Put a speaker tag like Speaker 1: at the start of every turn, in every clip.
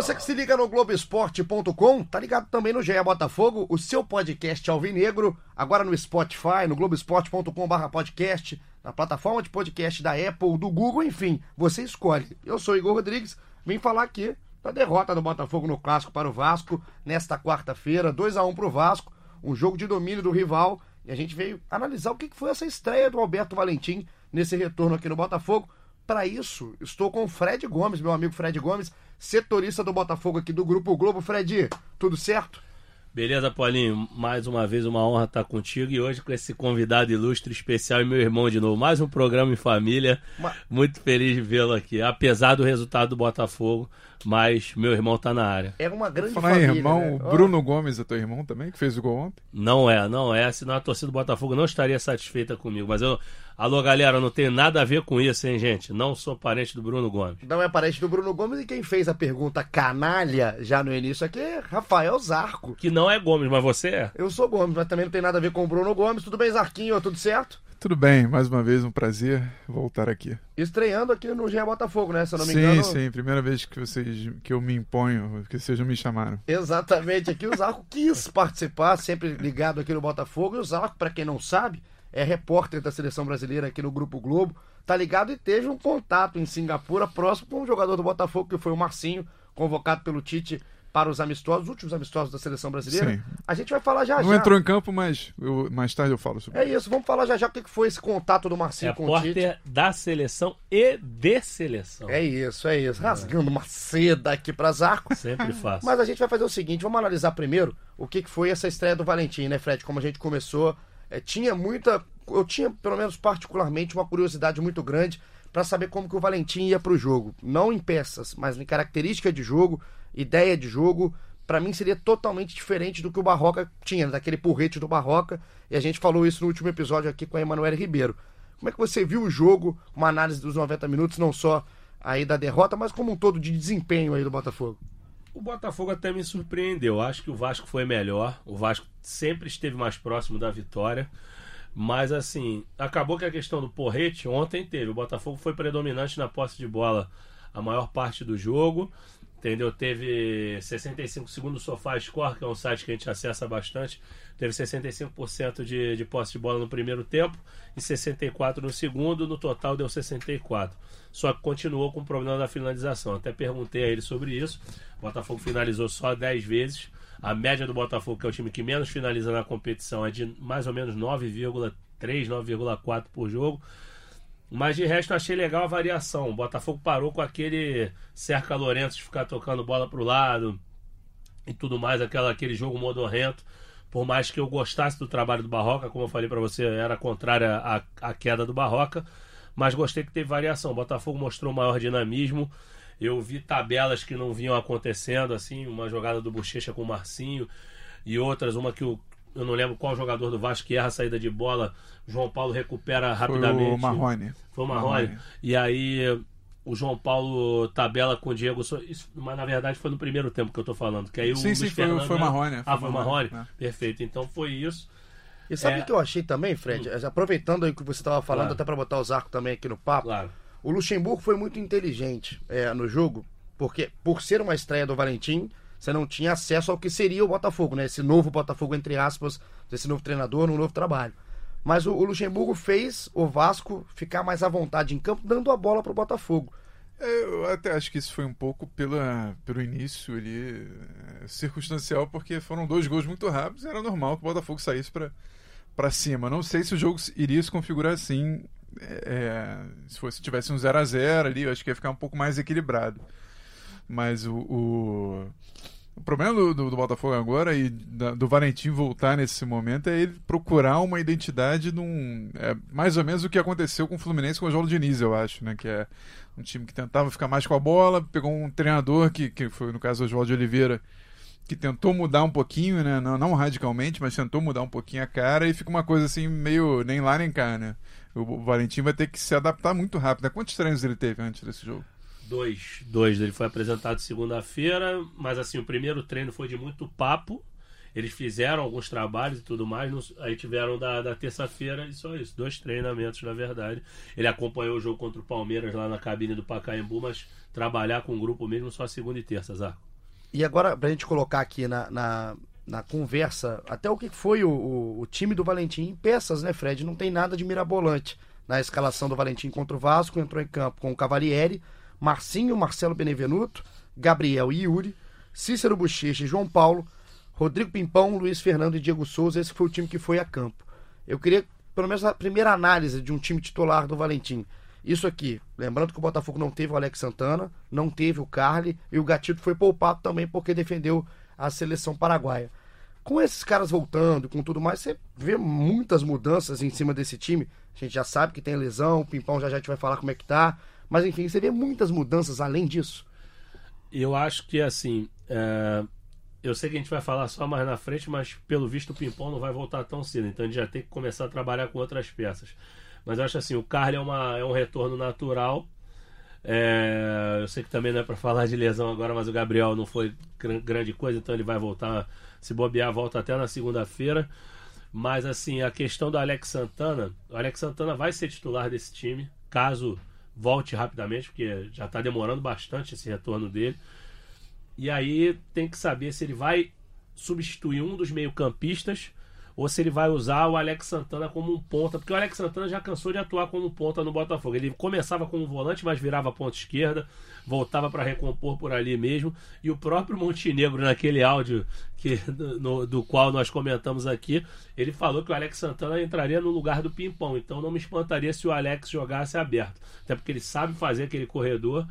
Speaker 1: Você que se liga no Globoesporte.com, tá ligado também no GE Botafogo, o seu podcast alvinegro, agora no Spotify, no Globoesporte.com.br podcast, na plataforma de podcast da Apple, do Google, enfim, você escolhe. Eu sou Igor Rodrigues, vim falar aqui da derrota do Botafogo no Clássico para o Vasco, nesta quarta-feira, 2 a 1 para o Vasco, um jogo de domínio do rival, e a gente veio analisar o que foi essa estreia do Alberto Valentim nesse retorno aqui no Botafogo. Para isso, estou com o Fred Gomes, meu amigo Fred Gomes, setorista do Botafogo aqui do Grupo Globo. Fred, tudo certo?
Speaker 2: Beleza, Paulinho? Mais uma vez uma honra estar contigo e hoje com esse convidado ilustre especial e meu irmão de novo. Mais um programa em família. Muito feliz de vê-lo aqui. Apesar do resultado do Botafogo, mas meu irmão está na área.
Speaker 3: É uma grande Falar família. irmão, né? Bruno oh. Gomes é teu irmão também, que fez o gol ontem?
Speaker 2: Não é, não é. Senão a torcida do Botafogo não estaria satisfeita comigo. Mas eu Alô, galera, não tem nada a ver com isso, hein, gente? Não sou parente do Bruno Gomes.
Speaker 1: Não é parente do Bruno Gomes e quem fez a pergunta canalha já no início aqui é Rafael Zarco.
Speaker 2: Que não é Gomes, mas você é?
Speaker 1: Eu sou Gomes, mas também não tem nada a ver com o Bruno Gomes. Tudo bem, Zarquinho? Tudo certo?
Speaker 3: Tudo bem, mais uma vez um prazer voltar aqui.
Speaker 1: Estreando aqui no GE Botafogo, né? Se eu não me
Speaker 3: sim,
Speaker 1: engano.
Speaker 3: Sim, sim, primeira vez que vocês que eu me imponho, que vocês me chamaram.
Speaker 1: Exatamente, aqui o Zarco quis participar, sempre ligado aqui no Botafogo. E o Zarco, para quem não sabe, é repórter da seleção brasileira aqui no Grupo Globo, tá ligado e teve um contato em Singapura próximo com um jogador do Botafogo, que foi o Marcinho, convocado pelo Tite para os amistosos, os últimos amistosos da seleção brasileira. Sim. A gente vai falar já
Speaker 3: Não
Speaker 1: já.
Speaker 3: Não entrou em campo, mas eu, mais tarde eu falo sobre
Speaker 1: É isso, vamos falar já já o que foi esse contato do Marcinho é com o Tite.
Speaker 2: da seleção e de seleção.
Speaker 1: É isso, é isso. Rasgando uma seda aqui para Zarco.
Speaker 2: Sempre fácil.
Speaker 1: Mas a gente vai fazer o seguinte, vamos analisar primeiro o que foi essa estreia do Valentim, né, Fred? Como a gente começou é, tinha muita. Eu tinha, pelo menos particularmente, uma curiosidade muito grande para saber como que o Valentim ia para o jogo. Não em peças, mas em característica de jogo, ideia de jogo. Para mim seria totalmente diferente do que o Barroca tinha, daquele porrete do Barroca. E a gente falou isso no último episódio aqui com a Emanuele Ribeiro. Como é que você viu o jogo, uma análise dos 90 minutos, não só aí da derrota, mas como um todo de desempenho aí do Botafogo?
Speaker 2: O Botafogo até me surpreendeu. Acho que o Vasco foi melhor. O Vasco sempre esteve mais próximo da vitória. Mas assim, acabou que a questão do porrete ontem teve. O Botafogo foi predominante na posse de bola a maior parte do jogo. Entendeu? Teve 65 segundos Sofá Score, que é um site que a gente acessa bastante. Teve 65% de, de posse de bola no primeiro tempo e 64% no segundo. No total deu 64%. Só que continuou com o problema da finalização. Até perguntei a ele sobre isso. O Botafogo finalizou só 10 vezes. A média do Botafogo, que é o time que menos finaliza na competição, é de mais ou menos 9,3, 9,4 por jogo. Mas de resto achei legal a variação. O Botafogo parou com aquele cerca Lourenço de ficar tocando bola pro lado e tudo mais, aquela, aquele jogo modorrento. Por mais que eu gostasse do trabalho do Barroca, como eu falei para você, era contrária à, à queda do Barroca mas gostei que teve variação. O Botafogo mostrou maior dinamismo. Eu vi tabelas que não vinham acontecendo, assim, uma jogada do Bochecha com o Marcinho e outras, uma que o, eu não lembro qual jogador do Vasco que erra a saída de bola, João Paulo recupera rapidamente. Foi
Speaker 3: o Marrone.
Speaker 2: Foi o Marrone. Marrone. E aí o João Paulo tabela com o Diego, isso, mas na verdade foi no primeiro tempo que eu tô falando, que aí
Speaker 3: sim,
Speaker 2: o
Speaker 3: sim, foi, foi o Marrone.
Speaker 2: Ah, foi o Marrone? É. Perfeito, então foi isso.
Speaker 1: E sabe o é... que eu achei também, Fred? Hum. Aproveitando aí o que você estava falando, claro. até para botar os arcos também aqui no papo.
Speaker 2: Claro.
Speaker 1: O Luxemburgo foi muito inteligente é, no jogo, porque por ser uma estreia do Valentim, você não tinha acesso ao que seria o Botafogo, né? Esse novo Botafogo, entre aspas, desse novo treinador, num novo trabalho. Mas o, o Luxemburgo fez o Vasco ficar mais à vontade em campo, dando a bola para o Botafogo.
Speaker 3: É, eu até acho que isso foi um pouco pela, pelo início ali, é, circunstancial, porque foram dois gols muito rápidos, era normal que o Botafogo saísse para para cima. Não sei se o jogo iria se configurar assim. É, é se fosse tivesse um 0 a 0 ali, eu acho que ia ficar um pouco mais equilibrado. Mas o, o, O problema do, do, do Botafogo agora e da, do Valentim voltar nesse momento é ele procurar uma identidade num. É mais ou menos o que aconteceu com o Fluminense com o Oswaldo Diniz, eu acho, né? Que é um time que tentava ficar mais com a bola, pegou um treinador que, que foi, no caso, o Oswaldo Oliveira, que tentou mudar um pouquinho, né? Não, não radicalmente, mas tentou mudar um pouquinho a cara e fica uma coisa assim, meio nem lá nem cá, né? O Valentim vai ter que se adaptar muito rápido. Né? Quantos treinos ele teve antes desse jogo?
Speaker 2: Dois. Dois. Ele foi apresentado segunda-feira, mas assim, o primeiro treino foi de muito papo. Eles fizeram alguns trabalhos e tudo mais. Aí tiveram da, da terça-feira e só isso. Dois treinamentos, na verdade. Ele acompanhou o jogo contra o Palmeiras lá na cabine do Pacaembu, mas trabalhar com o grupo mesmo só segunda e terça, Zarco.
Speaker 1: E agora, pra gente colocar aqui na, na, na conversa, até o que foi o, o, o, time do Valentim em peças, né, Fred? Não tem nada de mirabolante na escalação do Valentim contra o Vasco. Entrou em campo com o Cavalieri, Marcinho, Marcelo Benevenuto, Gabriel e Yuri, Cícero Bochecha e João Paulo, Rodrigo Pimpão, Luiz Fernando e Diego Souza. Esse foi o time que foi a campo. Eu queria, pelo menos, a primeira análise de um time titular do Valentim. Isso aqui, lembrando que o Botafogo não teve o Alex Santana, não teve o Carly e o Gatito foi poupado também porque defendeu a seleção paraguaia. Com esses caras voltando, com tudo mais, você vê muitas mudanças em cima desse time. A gente já sabe que tem lesão, o Pimpão já já gente vai falar como é que tá. Mas enfim, você vê muitas mudanças além disso.
Speaker 2: Eu acho que assim. É... Eu sei que a gente vai falar só mais na frente, mas pelo visto o Pimpão não vai voltar tão cedo. Então a gente já tem que começar a trabalhar com outras peças. Mas eu acho assim, o Carly é, uma, é um retorno natural. É, eu sei que também não é para falar de lesão agora, mas o Gabriel não foi grande coisa, então ele vai voltar, se bobear, volta até na segunda-feira. Mas assim, a questão do Alex Santana, o Alex Santana vai ser titular desse time, caso volte rapidamente, porque já está demorando bastante esse retorno dele. E aí tem que saber se ele vai substituir um dos meio-campistas ou se ele vai usar o Alex Santana como um ponta, porque o Alex Santana já cansou de atuar como ponta no Botafogo. Ele começava como volante, mas virava ponta esquerda, voltava para recompor por ali mesmo. E o próprio Montenegro, naquele áudio que, no, do qual nós comentamos aqui, ele falou que o Alex Santana entraria no lugar do Pimpão. Então não me espantaria se o Alex jogasse aberto, até porque ele sabe fazer aquele corredor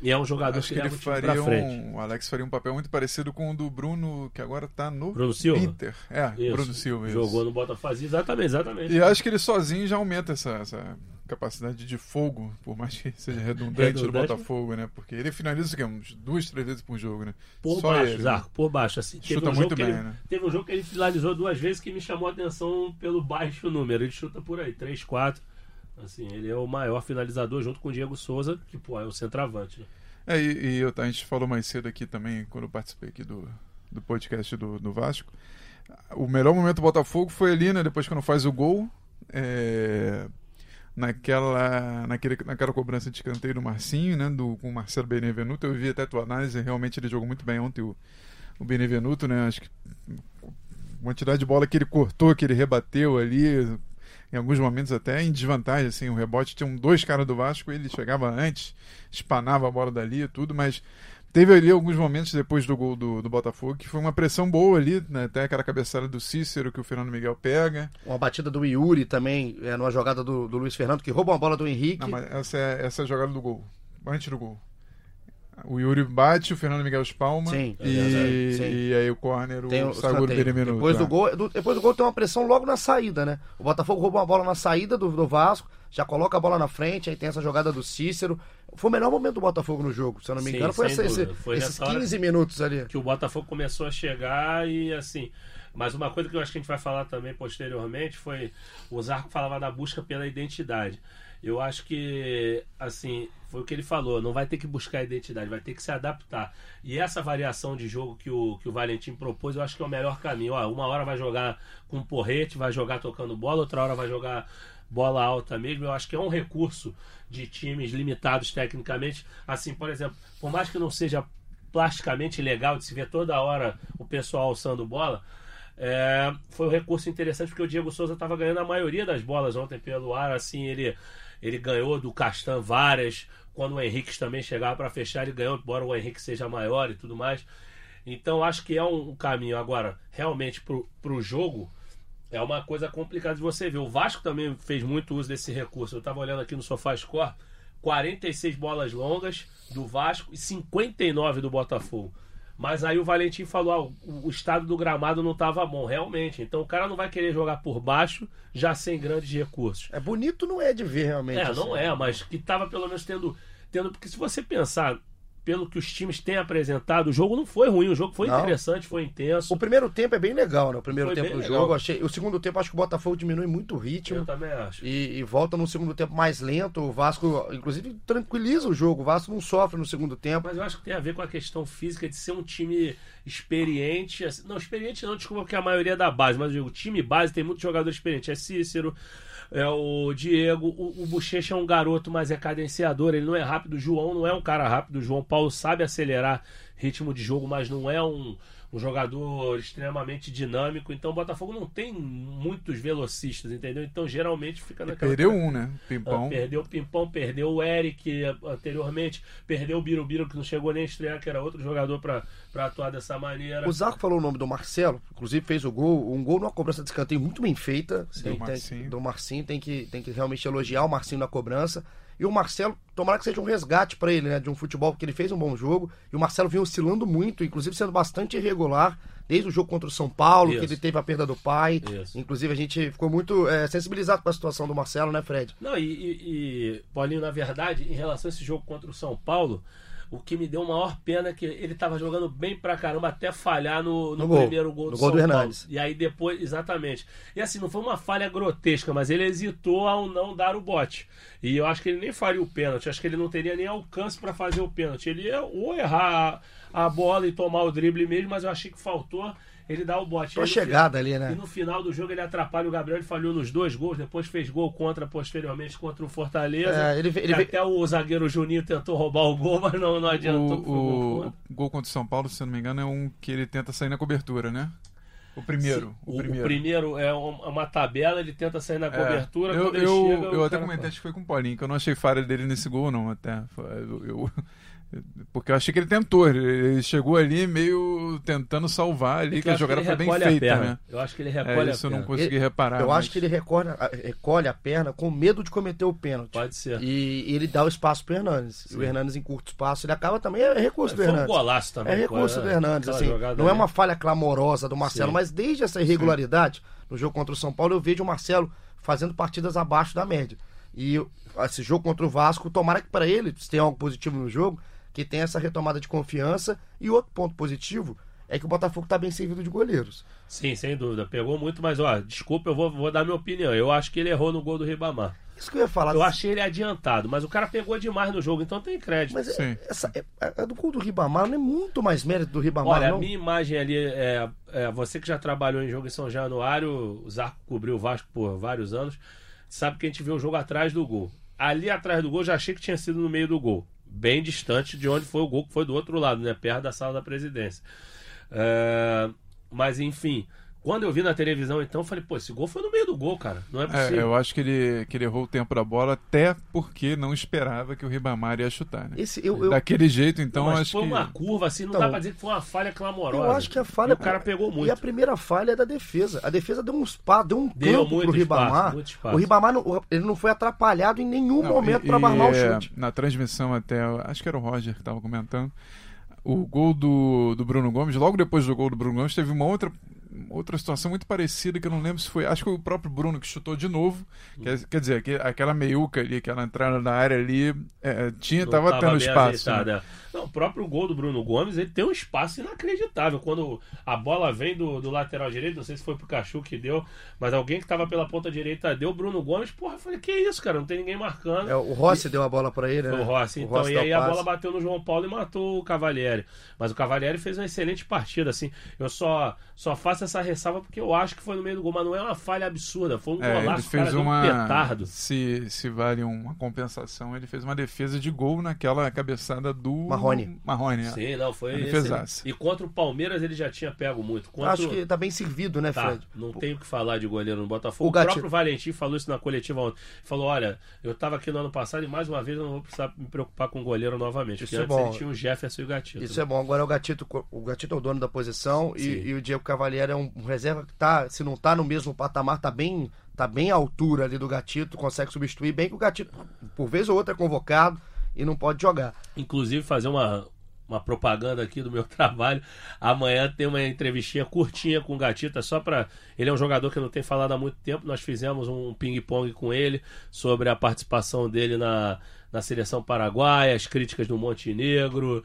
Speaker 2: e é um jogador
Speaker 3: Acho
Speaker 2: que,
Speaker 3: que
Speaker 2: ele
Speaker 3: faria
Speaker 2: um,
Speaker 3: o Alex faria um papel muito parecido com o do Bruno, que agora está no
Speaker 2: Bruno Silva?
Speaker 3: Inter. É,
Speaker 2: isso.
Speaker 3: Bruno Silva.
Speaker 2: Jogou
Speaker 3: isso.
Speaker 2: no Botafogo, exatamente, exatamente.
Speaker 3: E acho que ele sozinho já aumenta essa, essa capacidade de fogo, por mais que seja redundante, no Botafogo, né? Porque ele finaliza o quê? Uns duas, três vezes por jogo, né?
Speaker 2: Por
Speaker 3: Só
Speaker 2: baixo,
Speaker 3: ele,
Speaker 2: Zarco, por baixo. Assim,
Speaker 3: chuta
Speaker 2: um
Speaker 3: muito bem,
Speaker 2: ele,
Speaker 3: né?
Speaker 2: Teve um jogo que ele finalizou duas vezes que me chamou a atenção pelo baixo número. Ele chuta por aí, 3, 4. Assim, ele é o maior finalizador junto com o Diego Souza, que pô, é o centroavante. Né?
Speaker 3: É, e, e eu, a gente falou mais cedo aqui também, quando eu participei aqui do, do podcast do, do Vasco. O melhor momento do Botafogo foi ali, né? Depois quando faz o gol. É, naquela, naquele, naquela cobrança de escanteio do Marcinho, né? Do, com o Marcelo Benevenuto. Eu vi até a tua análise, realmente ele jogou muito bem ontem o, o Benevenuto, né? Acho que a quantidade de bola que ele cortou, que ele rebateu ali, em alguns momentos até em desvantagem, assim, o rebote tinha dois caras do Vasco, ele chegava antes, espanava a bola dali e tudo, mas teve ali alguns momentos depois do gol do, do Botafogo que foi uma pressão boa ali, né? até aquela cabeçada do Cícero que o Fernando Miguel pega.
Speaker 1: Uma batida do Yuri também, é, numa jogada do, do Luiz Fernando, que rouba uma bola do Henrique.
Speaker 3: Não, mas essa é, essa é a jogada do gol, antes do gol. O Yuri bate, o Fernando Miguel espalma.
Speaker 1: Sim,
Speaker 3: e,
Speaker 1: sim.
Speaker 3: e aí o corner, o,
Speaker 1: tem o
Speaker 3: Saguro.
Speaker 1: Depois do, gol, do, depois do gol tem uma pressão logo na saída, né? O Botafogo rouba uma bola na saída do, do Vasco, já coloca a bola na frente, aí tem essa jogada do Cícero. Foi o melhor momento do Botafogo no jogo, se eu não me
Speaker 2: Sim,
Speaker 1: engano. Foi, esse, esse,
Speaker 2: foi
Speaker 1: esses 15 minutos ali.
Speaker 2: Que o Botafogo começou a chegar e assim. Mas uma coisa que eu acho que a gente vai falar também posteriormente foi o Zarco falava da busca pela identidade. Eu acho que, assim, foi o que ele falou, não vai ter que buscar identidade, vai ter que se adaptar. E essa variação de jogo que o, que o Valentim propôs, eu acho que é o melhor caminho. Ó, uma hora vai jogar com porrete, vai jogar tocando bola, outra hora vai jogar bola alta mesmo. Eu acho que é um recurso de times limitados tecnicamente. Assim, por exemplo, por mais que não seja plasticamente legal de se ver toda hora o pessoal alçando bola, é, foi um recurso interessante porque o Diego Souza estava ganhando a maioria das bolas ontem pelo ar, assim, ele ele ganhou do Castan várias. Quando o Henrique também chegava para fechar, ele ganhou, embora o Henrique seja maior e tudo mais. Então acho que é um caminho. Agora, realmente, para o jogo, é uma coisa complicada de você ver. O Vasco também fez muito uso desse recurso. Eu estava olhando aqui no SofaScore, 46 bolas longas do Vasco e 59 do Botafogo. Mas aí o Valentim falou: ah, o, estado do gramado não estava bom, realmente. Então o cara não vai querer jogar por baixo, já sem grandes recursos.
Speaker 1: É bonito, não é de ver realmente.
Speaker 2: É,
Speaker 1: assim.
Speaker 2: não é, mas que tava pelo menos tendo. tendo porque se você pensar pelo que os times têm apresentado, o jogo não foi ruim, o jogo foi
Speaker 1: Não.
Speaker 2: interessante, foi intenso.
Speaker 1: O primeiro tempo é bem legal, né? O primeiro
Speaker 2: Foi
Speaker 1: tempo do
Speaker 2: legal.
Speaker 1: jogo. Achei... O segundo tempo, acho que o Botafogo diminui muito o
Speaker 2: Eu
Speaker 1: ritmo.
Speaker 2: também acho.
Speaker 1: E, e volta num segundo tempo mais lento. O Vasco, inclusive, tranquiliza o jogo. O Vasco não sofre no segundo tempo.
Speaker 2: Mas eu acho que tem a ver com a questão física de ser um time experiente. Não, experiente não, desculpa, porque a maioria é da base, mas eu digo, o time base tem muito jogador experiente. É Cícero, é o Diego, o, o Bochecha é um garoto, mas é cadenciador, ele não é rápido. O João não é um cara rápido. O João Paulo sabe acelerar ritmo de jogo, mas não é um, um jogador extremamente dinâmico. Então o Botafogo não tem muitos velocistas, entendeu? Então geralmente fica naquela.
Speaker 3: Perdeu um, né?
Speaker 2: Ah,
Speaker 3: Pimpão.
Speaker 2: Perdeu o Pimpão, perdeu o Eric anteriormente, perdeu o Birubiru, que não chegou nem a estrear, que era outro jogador pra pra atuar dessa maneira.
Speaker 1: O Zarco falou o nome do Marcelo, inclusive fez o gol, um gol numa cobrança de escanteio muito bem feita.
Speaker 3: Sim,
Speaker 1: Tem-
Speaker 3: do
Speaker 1: tem-
Speaker 3: Marcinho.
Speaker 1: do Marcinho, tem que, tem que realmente elogiar o Marcinho na cobrança. E o Marcelo, tomara que seja um resgate pra ele, né? De um futebol, porque ele fez um bom jogo. E o Marcelo vinha oscilando muito, inclusive sendo bastante irregular, desde o jogo contra o São Paulo,
Speaker 2: Isso.
Speaker 1: que ele teve a perda do pai.
Speaker 2: Isso.
Speaker 1: Inclusive a gente ficou muito é, sensibilizado com a situação do Marcelo, né, Fred?
Speaker 2: Não, e, e- e, Paulinho, na verdade, em relação a esse jogo contra o São Paulo, o que me deu maior pena é que ele tava jogando bem pra caramba até falhar no, no
Speaker 1: No gol.
Speaker 2: primeiro gol do
Speaker 1: gol do. Hernandes.
Speaker 2: E aí depois, exatamente. E assim, não foi uma falha grotesca, mas ele hesitou ao não dar o bote. E eu acho que ele nem faria o pênalti, acho que ele não teria nem alcance pra fazer o pênalti. Ele ia ou errar a, a bola e tomar o drible mesmo, mas eu achei que faltou ele dar o bote. No
Speaker 1: chegada ali,
Speaker 2: e
Speaker 1: né?
Speaker 2: no final do jogo ele atrapalha o Gabriel, ele falhou nos dois gols, depois fez gol contra posteriormente contra o Fortaleza.
Speaker 1: É, ele ele
Speaker 2: E até o zagueiro Juninho tentou roubar o gol, mas não, não adiantou. que foi gol
Speaker 3: O, o gol contra o São Paulo, se eu não me engano, é um que ele tenta sair na cobertura, né? O primeiro.
Speaker 2: O,
Speaker 3: o
Speaker 2: o
Speaker 3: primeiro.
Speaker 2: primeiro é é uma tabela, ele tenta sair na
Speaker 3: É,
Speaker 2: cobertura.
Speaker 3: eu,
Speaker 2: quando ele
Speaker 3: eu,
Speaker 2: chega,
Speaker 3: eu
Speaker 2: o
Speaker 3: até comentei, acho que foi com o Paulinho, que eu não achei falha dele nesse gol, não, até. Eu, eu- porque eu achei que ele tentou, ele chegou ali meio tentando salvar ali, que
Speaker 2: Eu
Speaker 3: a jogada foi bem feita,
Speaker 2: perna.
Speaker 3: né?
Speaker 2: Eu acho que ele
Speaker 3: É,
Speaker 2: recolhe
Speaker 3: isso
Speaker 2: a
Speaker 3: eu não
Speaker 2: perna.
Speaker 3: consegui
Speaker 1: Ele-
Speaker 3: reparar.
Speaker 1: Eu
Speaker 3: mas-
Speaker 1: acho que ele recolhe, recolhe a perna com medo de cometer o pênalti.
Speaker 2: Pode ser.
Speaker 1: E, e ele dá o espaço pro Hernandes. E o Hernandes em curto espaço, ele acaba também, é recurso do
Speaker 2: Foi um
Speaker 1: Hernandes.
Speaker 2: golaço também.
Speaker 1: É recurso do
Speaker 2: né?
Speaker 1: Hernandes, assim. Não é uma falha clamorosa do Marcelo,
Speaker 2: Sim.
Speaker 1: mas desde essa irregularidade, no jogo contra o São Paulo, eu vejo o Marcelo fazendo partidas abaixo da média. E esse jogo contra o Vasco, tomara que para ele, se tem algo positivo no jogo, que tem essa retomada de confiança. E outro ponto positivo é que o Botafogo tá bem servido de goleiros.
Speaker 2: Sim, sem dúvida. Pegou muito, mas ó, desculpa, eu vou, vou dar minha opinião. Eu acho que ele errou no gol do Ribamar.
Speaker 1: Isso que eu ia falar.
Speaker 2: Eu achei ele adiantado, mas o cara pegou demais no jogo, então tem crédito.
Speaker 1: Mas é,
Speaker 3: Sim.
Speaker 1: essa, é, é do gol do Ribamar não é muito mais mérito do Ribamar,
Speaker 2: Olha,
Speaker 1: não?
Speaker 2: a minha imagem ali é, é, Você que já trabalhou em jogo em São Januário, o Zarco cobriu o Vasco por vários anos, sabe que a gente vê o jogo atrás do gol. Ali atrás do gol, já achei que tinha sido no meio do gol. Bem distante de onde foi o gol, que foi do outro lado, né? Perto da sala da presidência. É, mas enfim. Quando eu vi na televisão, então, eu falei, pô, esse gol foi no meio do gol, cara. Não é
Speaker 3: É,
Speaker 2: possível.
Speaker 3: eu acho que ele, que ele errou o tempo da bola até porque não esperava que o Ribamar ia chutar, né?
Speaker 1: Esse, eu, eu,
Speaker 3: Daquele jeito, então,
Speaker 2: Não, mas
Speaker 3: acho
Speaker 2: foi
Speaker 3: que...
Speaker 2: uma curva, assim, não
Speaker 1: Então,
Speaker 2: dá pra dizer que foi uma falha clamorosa.
Speaker 1: eu acho que a falha.
Speaker 2: E o cara pegou muito.
Speaker 1: E a primeira falha é da defesa. A defesa deu um espaço, deu um
Speaker 2: Deu
Speaker 1: campo
Speaker 2: muito
Speaker 1: pro Ribamar.
Speaker 2: espaço, muito espaço.
Speaker 1: O Ribamar não, ele não foi atrapalhado em nenhum
Speaker 3: Não,
Speaker 1: momento
Speaker 3: e-
Speaker 1: para barrar o
Speaker 3: é,
Speaker 1: chute.
Speaker 3: Na transmissão até, acho que era o Roger que estava comentando, o gol do, do Bruno Gomes, logo depois do gol do Bruno Gomes, teve uma outra, outra situação muito parecida que eu não lembro se foi, acho que foi o próprio Bruno que chutou de novo, quer, quer dizer, que, aquela meiuca ali, aquela entrada na área ali, é, tinha,
Speaker 2: Não
Speaker 3: tava, tendo
Speaker 2: bem
Speaker 3: espaço. né?
Speaker 2: é. Não, o próprio gol do Bruno Gomes, ele tem um espaço inacreditável. Quando a bola vem do, do lateral direito, não sei se foi pro Cachu que deu, mas alguém que tava pela ponta direita deu o Bruno Gomes, porra, eu falei, que isso, cara, não tem ninguém marcando.
Speaker 1: É, o Rossi deu a bola para ele, né?
Speaker 2: o Rossi, então,
Speaker 1: Rossi
Speaker 2: e
Speaker 1: o
Speaker 2: aí a bola bateu no João Paulo e matou o Cavalieri. Mas o Cavalieri fez uma excelente partida, assim. Eu só, só faço essa ressalva porque eu acho que foi no meio do gol, mas não é uma falha absurda, foi um
Speaker 3: É, ele
Speaker 2: golaço, cara
Speaker 3: fez
Speaker 2: um
Speaker 3: uma.
Speaker 2: petardo.
Speaker 3: Se, se vale uma compensação, ele fez uma defesa de gol naquela cabeçada do
Speaker 1: Marrone.
Speaker 3: Marrone, é.
Speaker 2: Sim, não, foi excelente.
Speaker 3: fezaça.
Speaker 2: E contra o Palmeiras ele já tinha pego muito. Contra
Speaker 1: Acho que tá bem servido, né,
Speaker 2: Tá,
Speaker 1: Fred?
Speaker 2: não tenho o que falar de goleiro no Botafogo.
Speaker 1: O
Speaker 2: O,
Speaker 1: Gatti-
Speaker 2: próprio Valentim falou isso na coletiva ontem. Falou: olha, eu tava aqui no ano passado e mais uma vez eu não vou precisar me preocupar com o goleiro novamente.
Speaker 1: Isso
Speaker 2: porque
Speaker 1: é
Speaker 2: antes
Speaker 1: bom.
Speaker 2: ele tinha o Jefferson e o Gatito.
Speaker 1: Isso é bom. Agora o Gatito, o Gatito é o dono da posição e, e o Diego Cavalieri é um um reserva que tá, se não tá no mesmo patamar, tá bem, tá bem à altura ali do Gatito, consegue substituir bem que o Gatito, por vez ou outra, é convocado e não pode jogar.
Speaker 2: Inclusive fazer uma, uma propaganda aqui do meu trabalho. Amanhã tem uma entrevistinha curtinha com o Gatita, só para Ele é um jogador que não tenho falado há muito tempo. Nós fizemos um ping-pong com ele sobre a participação dele na, na seleção paraguaia, as críticas do Montenegro,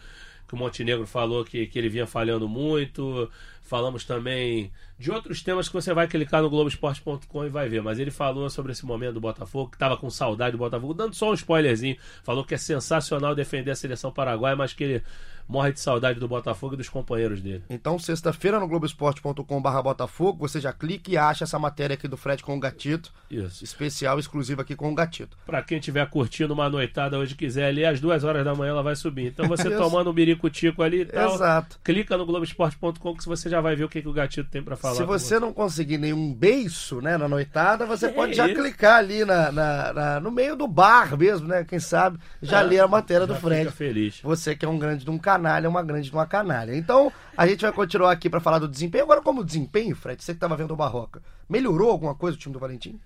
Speaker 2: que o Montenegro falou que, que ele vinha falhando muito. Falamos também de outros temas que você vai clicar no Globoesporte.com e vai ver. Mas ele falou sobre esse momento do Botafogo, que estava com saudade do Botafogo, dando só um spoilerzinho. Falou que é sensacional defender a seleção paraguaia, mas que ele morre de saudade do Botafogo e dos companheiros dele.
Speaker 1: Então, sexta-feira no Globoesporte.com.br Botafogo, você já clica e acha essa matéria aqui do Fred com o Gatito.
Speaker 2: Isso.
Speaker 1: Especial, exclusiva aqui com o Gatito.
Speaker 2: Pra quem estiver curtindo uma noitada hoje quiser ali, às duas horas da manhã ela vai subir. Então você tomando um biricutico ali e tal.
Speaker 1: Exato.
Speaker 2: Clica no Globoesporte.com que você já vai ver o que, que o Gatito tem para falar.
Speaker 1: Se você, não conseguir nenhum beiço né, na noitada, você
Speaker 2: É
Speaker 1: pode já
Speaker 2: isso.
Speaker 1: clicar ali na, na- na- no meio do bar mesmo, né? Quem sabe já
Speaker 2: É,
Speaker 1: lê a matéria do Fred.
Speaker 2: feliz.
Speaker 1: Você que é um grande de um canalha, uma grande de uma canalha. Então, a gente vai continuar aqui para falar do desempenho. Agora, como desempenho, Fred, você que estava vendo o Barroca, melhorou alguma coisa o time do Valentim?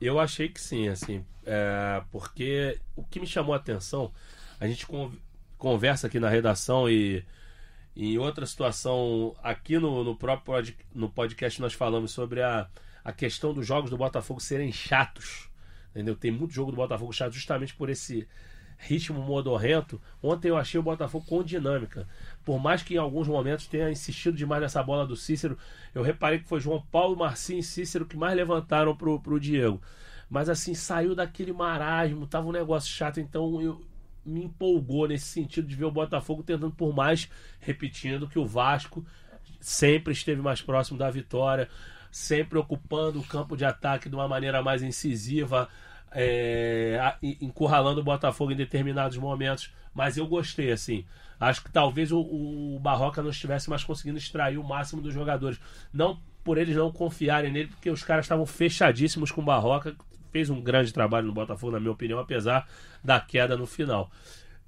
Speaker 2: Eu achei que sim, assim, é, porque o que me chamou a atenção, a gente con- conversa aqui na redação e e em outra situação, aqui no, no próprio pod- no podcast nós falamos sobre a, a questão dos jogos do Botafogo serem chatos, entendeu? Tem muito jogo do Botafogo chato justamente por esse ritmo modorrento. Ontem eu achei o Botafogo com dinâmica. Por mais que em alguns momentos tenha insistido demais nessa bola do Cícero, eu reparei que foi João Paulo, Marcinho e Cícero que mais levantaram pro, pro Diego. Mas assim, saiu daquele marasmo, tava um negócio chato, então eu me empolgou nesse sentido de ver o Botafogo tentando por mais, repetindo que o Vasco sempre esteve mais próximo da vitória, sempre ocupando o campo de ataque de uma maneira mais incisiva, é, encurralando o Botafogo em determinados momentos. Mas eu gostei, assim. Acho que talvez o, o Barroca não estivesse mais conseguindo extrair o máximo dos jogadores. Não por eles não confiarem nele, porque os caras estavam fechadíssimos com o Barroca. Fez um grande trabalho no Botafogo, na minha opinião, apesar da queda no final.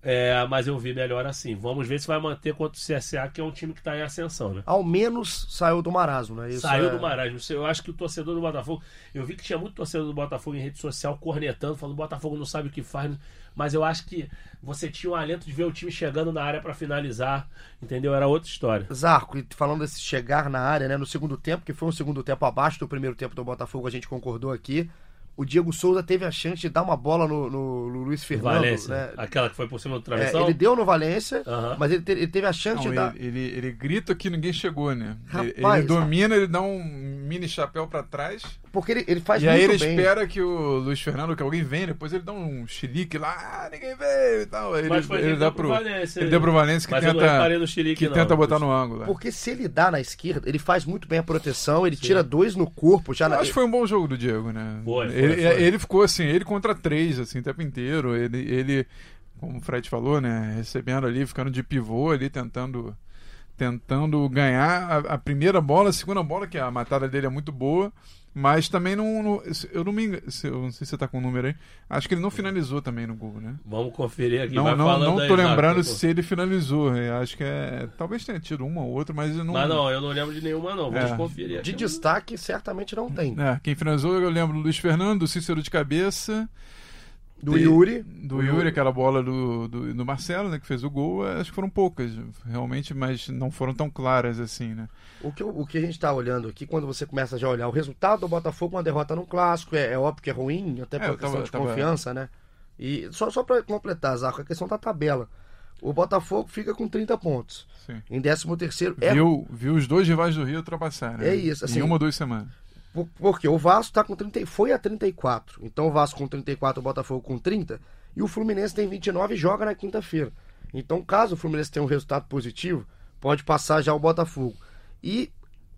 Speaker 2: É, mas eu vi melhor assim. Vamos ver se vai manter contra o CSA, que é um time que está em ascensão, né?
Speaker 1: Ao menos saiu do marasmo, né? Isso
Speaker 2: Saiu
Speaker 1: é-
Speaker 2: do marasmo. Eu acho que o torcedor do Botafogo. Eu vi que tinha muito torcedor do Botafogo em rede social cornetando, falando: o Botafogo não sabe o que faz. Mas eu acho que você tinha um alento de ver o time chegando na área para finalizar. Entendeu? Era outra história.
Speaker 1: Zarco, e falando desse chegar na área, né, no segundo tempo, que foi um segundo tempo abaixo do primeiro tempo do Botafogo, a gente concordou aqui. O Diego Souza teve a chance de dar uma bola no, no- no Luiz Fernando,
Speaker 2: Valência.
Speaker 1: né?
Speaker 2: Aquela que foi por cima do
Speaker 1: É,
Speaker 2: travessão.
Speaker 1: ele deu no Valência, mas ele, te- ele teve a chance
Speaker 3: Não,
Speaker 1: de dar.
Speaker 3: ele, ele, ele grita que ninguém chegou, né? Ele-
Speaker 1: Rapaz.
Speaker 3: ele domina, ele dá um mini chapéu pra trás.
Speaker 1: Porque ele, ele faz
Speaker 3: e aí
Speaker 1: muito
Speaker 3: ele
Speaker 1: bem.
Speaker 3: espera que o Luiz Fernando, que alguém venha, depois ele dá um chilique lá, ah, ninguém veio e tal. Aí Ele,
Speaker 2: Mas foi
Speaker 3: ele
Speaker 2: ele
Speaker 3: dá
Speaker 2: deu
Speaker 3: pro,
Speaker 2: pro Valência,
Speaker 3: ele deu pro Valência que tenta,
Speaker 2: chilique,
Speaker 3: que
Speaker 2: não.
Speaker 3: tenta botar no ângulo. é.
Speaker 1: Porque se ele dá na esquerda, ele faz muito bem a proteção, ele tira dois no corpo. Já
Speaker 3: Eu
Speaker 1: na...
Speaker 3: acho que foi um bom jogo do Diego, né?
Speaker 2: Foi, foi,
Speaker 3: ele,
Speaker 2: foi.
Speaker 3: ele ficou assim, ele contra três, assim, o tempo inteiro. Ele, ele, como o Fred falou, né? Recebendo ali, ficando de pivô ali, tentando tentando ganhar a, a primeira bola, a segunda bola, que a matada dele é muito boa. Mas também não. não- eu não me engano. Eu não sei se você tá com o número aí. Acho que ele não finalizou também no gol, né?
Speaker 2: Vamos conferir aqui.
Speaker 3: Não,
Speaker 2: Vai
Speaker 3: não,
Speaker 2: falando
Speaker 3: não
Speaker 2: aí,
Speaker 3: tô
Speaker 2: Zaco,
Speaker 3: lembrando
Speaker 2: pô.
Speaker 3: se ele finalizou. Eu acho que é. Talvez tenha tido uma ou outra, mas eu não.
Speaker 2: Mas não, eu não lembro de nenhuma, não. Vamos
Speaker 3: É.
Speaker 2: conferir
Speaker 1: De
Speaker 2: aqui.
Speaker 1: destaque, certamente não tem.
Speaker 3: É, quem finalizou, eu lembro do Luiz Fernando, do Cícero de cabeça.
Speaker 1: Do
Speaker 3: Tem-
Speaker 1: Yuri.
Speaker 3: Do Yuri, aquela bola do, do, do Marcelo, né, que fez o gol, acho que foram poucas, realmente, mas não foram tão claras assim, né?
Speaker 1: O que, o que a gente tá olhando aqui, quando você começa já a olhar o resultado do Botafogo, uma derrota no clássico, é, é óbvio que é ruim, até por
Speaker 3: É,
Speaker 1: questão
Speaker 3: tava-
Speaker 1: de
Speaker 3: tava-
Speaker 1: confiança, né? E só, só pra completar, Zarco, a questão da tabela. O Botafogo fica com 30 pontos.
Speaker 3: Sim.
Speaker 1: Em 13 terceiro é
Speaker 3: Viu, viu os dois rivais do Rio ultrapassar, né?
Speaker 1: É isso, assim-
Speaker 3: Em uma ou duas semanas.
Speaker 1: Por- Porque o Vasco tá com 30, e foi a 34. Então o Vasco com 34, o Botafogo com 30. E o Fluminense tem 29 e joga na quinta-feira. Então, caso o Fluminense tenha um resultado positivo, pode passar já o Botafogo. E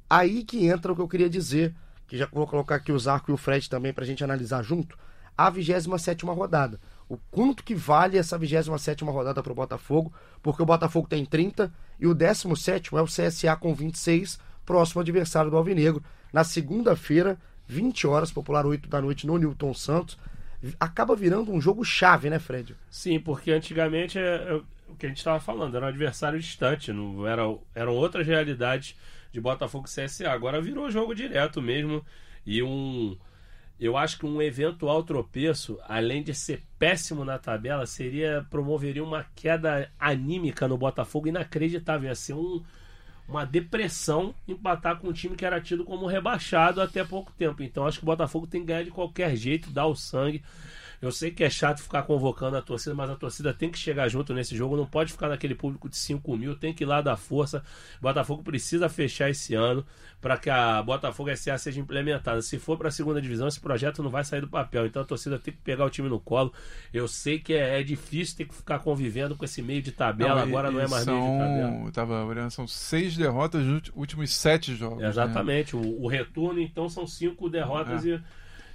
Speaker 1: aí que entra o que eu queria dizer, que já vou colocar aqui o Zarco e o Fred também pra gente analisar junto, a 27 rodada. O quanto que vale essa 27 rodada pro Botafogo, porque o Botafogo tem 30 e o 17 é o CSA com 26, próximo adversário do Alvinegro, na segunda-feira, 20 horas, popular 8 da noite no Newton Santos. Acaba virando um jogo chave, né, Fred?
Speaker 2: Sim, porque antigamente é, é o que a gente estava falando, era um adversário distante, não era, eram outras realidades de Botafogo e CSA. Agora virou jogo direto mesmo e um eu acho que um eventual tropeço, além de ser péssimo na tabela, seria promoveria uma queda anímica no Botafogo inacreditável. Ia ser um, uma depressão empatar com um time que era tido como rebaixado até pouco tempo. Então acho que o Botafogo tem que ganhar de qualquer jeito, dar o sangue. Eu sei que é chato ficar convocando a torcida, mas a torcida tem que chegar junto nesse jogo. Não pode ficar naquele público de 5 mil, tem que ir lá dar força. O Botafogo precisa fechar esse ano para que a Botafogo SA seja implementada. Se for para a segunda divisão, esse projeto não vai sair do papel. Então a torcida tem que pegar o time no colo. Eu sei que é, é difícil ter que ficar convivendo com esse meio de tabela. Não, Agora não é mais
Speaker 3: são,
Speaker 2: meio de tabela.
Speaker 3: Tava olhando, são seis derrotas nos últimos sete jogos.
Speaker 2: Né? Exatamente. Né? O, o, retorno, então, são cinco derrotas é. e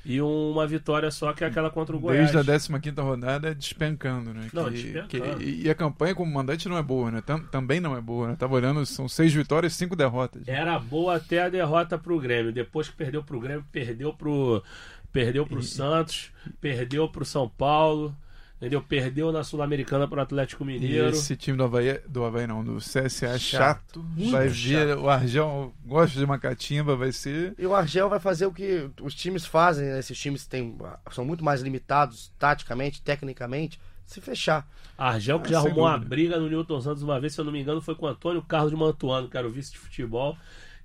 Speaker 2: e uma vitória só, que é aquela contra o Goiás.
Speaker 3: Desde a 15 despencando, né?
Speaker 2: Não,
Speaker 3: que,
Speaker 2: despencando.
Speaker 3: Que, e a campanha como mandante não é boa, né? Tam, também não é boa, né? Tava olhando, são seis vitórias e cinco derrotas.
Speaker 2: Era boa até a derrota pro Grêmio. Depois que perdeu pro Grêmio, perdeu pro, perdeu pro e... Santos, perdeu pro São Paulo. Entendeu? Perdeu na Sul-Americana para o Atlético Mineiro.
Speaker 3: E esse time do Havaí, do Havaí não, do CSA é chato. chato. Vai ver, o Argel gosta de uma catimba, vai ser.
Speaker 1: E o Argel vai fazer o que os times fazem, né? esses times têm, são muito mais limitados taticamente, tecnicamente, se fechar.
Speaker 2: Argel que ah, já arrumou uma briga no Newton Santos uma vez, se eu não me engano, foi com o Antônio Carlos de Mantuano, que era o vice de futebol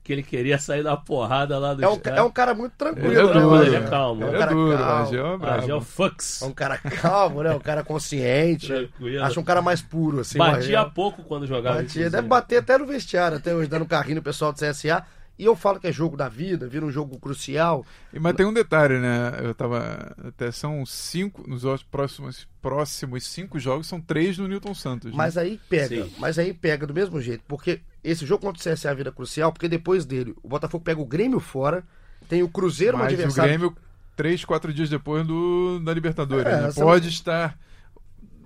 Speaker 2: que ele queria sair da porrada lá do
Speaker 1: é um, é um cara muito tranquilo,
Speaker 3: é né? Duro,
Speaker 2: é calmo.
Speaker 3: É, um cara duro, calmo.
Speaker 2: Agel Fux.
Speaker 1: É um cara calmo, né? Um cara consciente. Tranquilo. Acho um cara mais puro, assim.
Speaker 2: Batia pouco quando jogava.
Speaker 1: Batia, deve bater até no vestiário, até hoje, dando carrinho no pessoal do CSA. E eu falo que é jogo da vida, vira um jogo crucial.
Speaker 3: Mas tem um detalhe, né? Eu tava. Até são cinco. Nos próximos, próximos cinco jogos, são três no Newton Santos. Né?
Speaker 1: Mas aí pega. Sim. Mas aí pega do mesmo jeito. Porque esse jogo contra o CSA vira crucial, porque depois dele, o Botafogo pega o Grêmio fora, tem o Cruzeiro,
Speaker 3: Mas
Speaker 1: um adversário.
Speaker 3: O Grêmio, três, quatro dias depois do, da Libertadores. É, né? Pode não... estar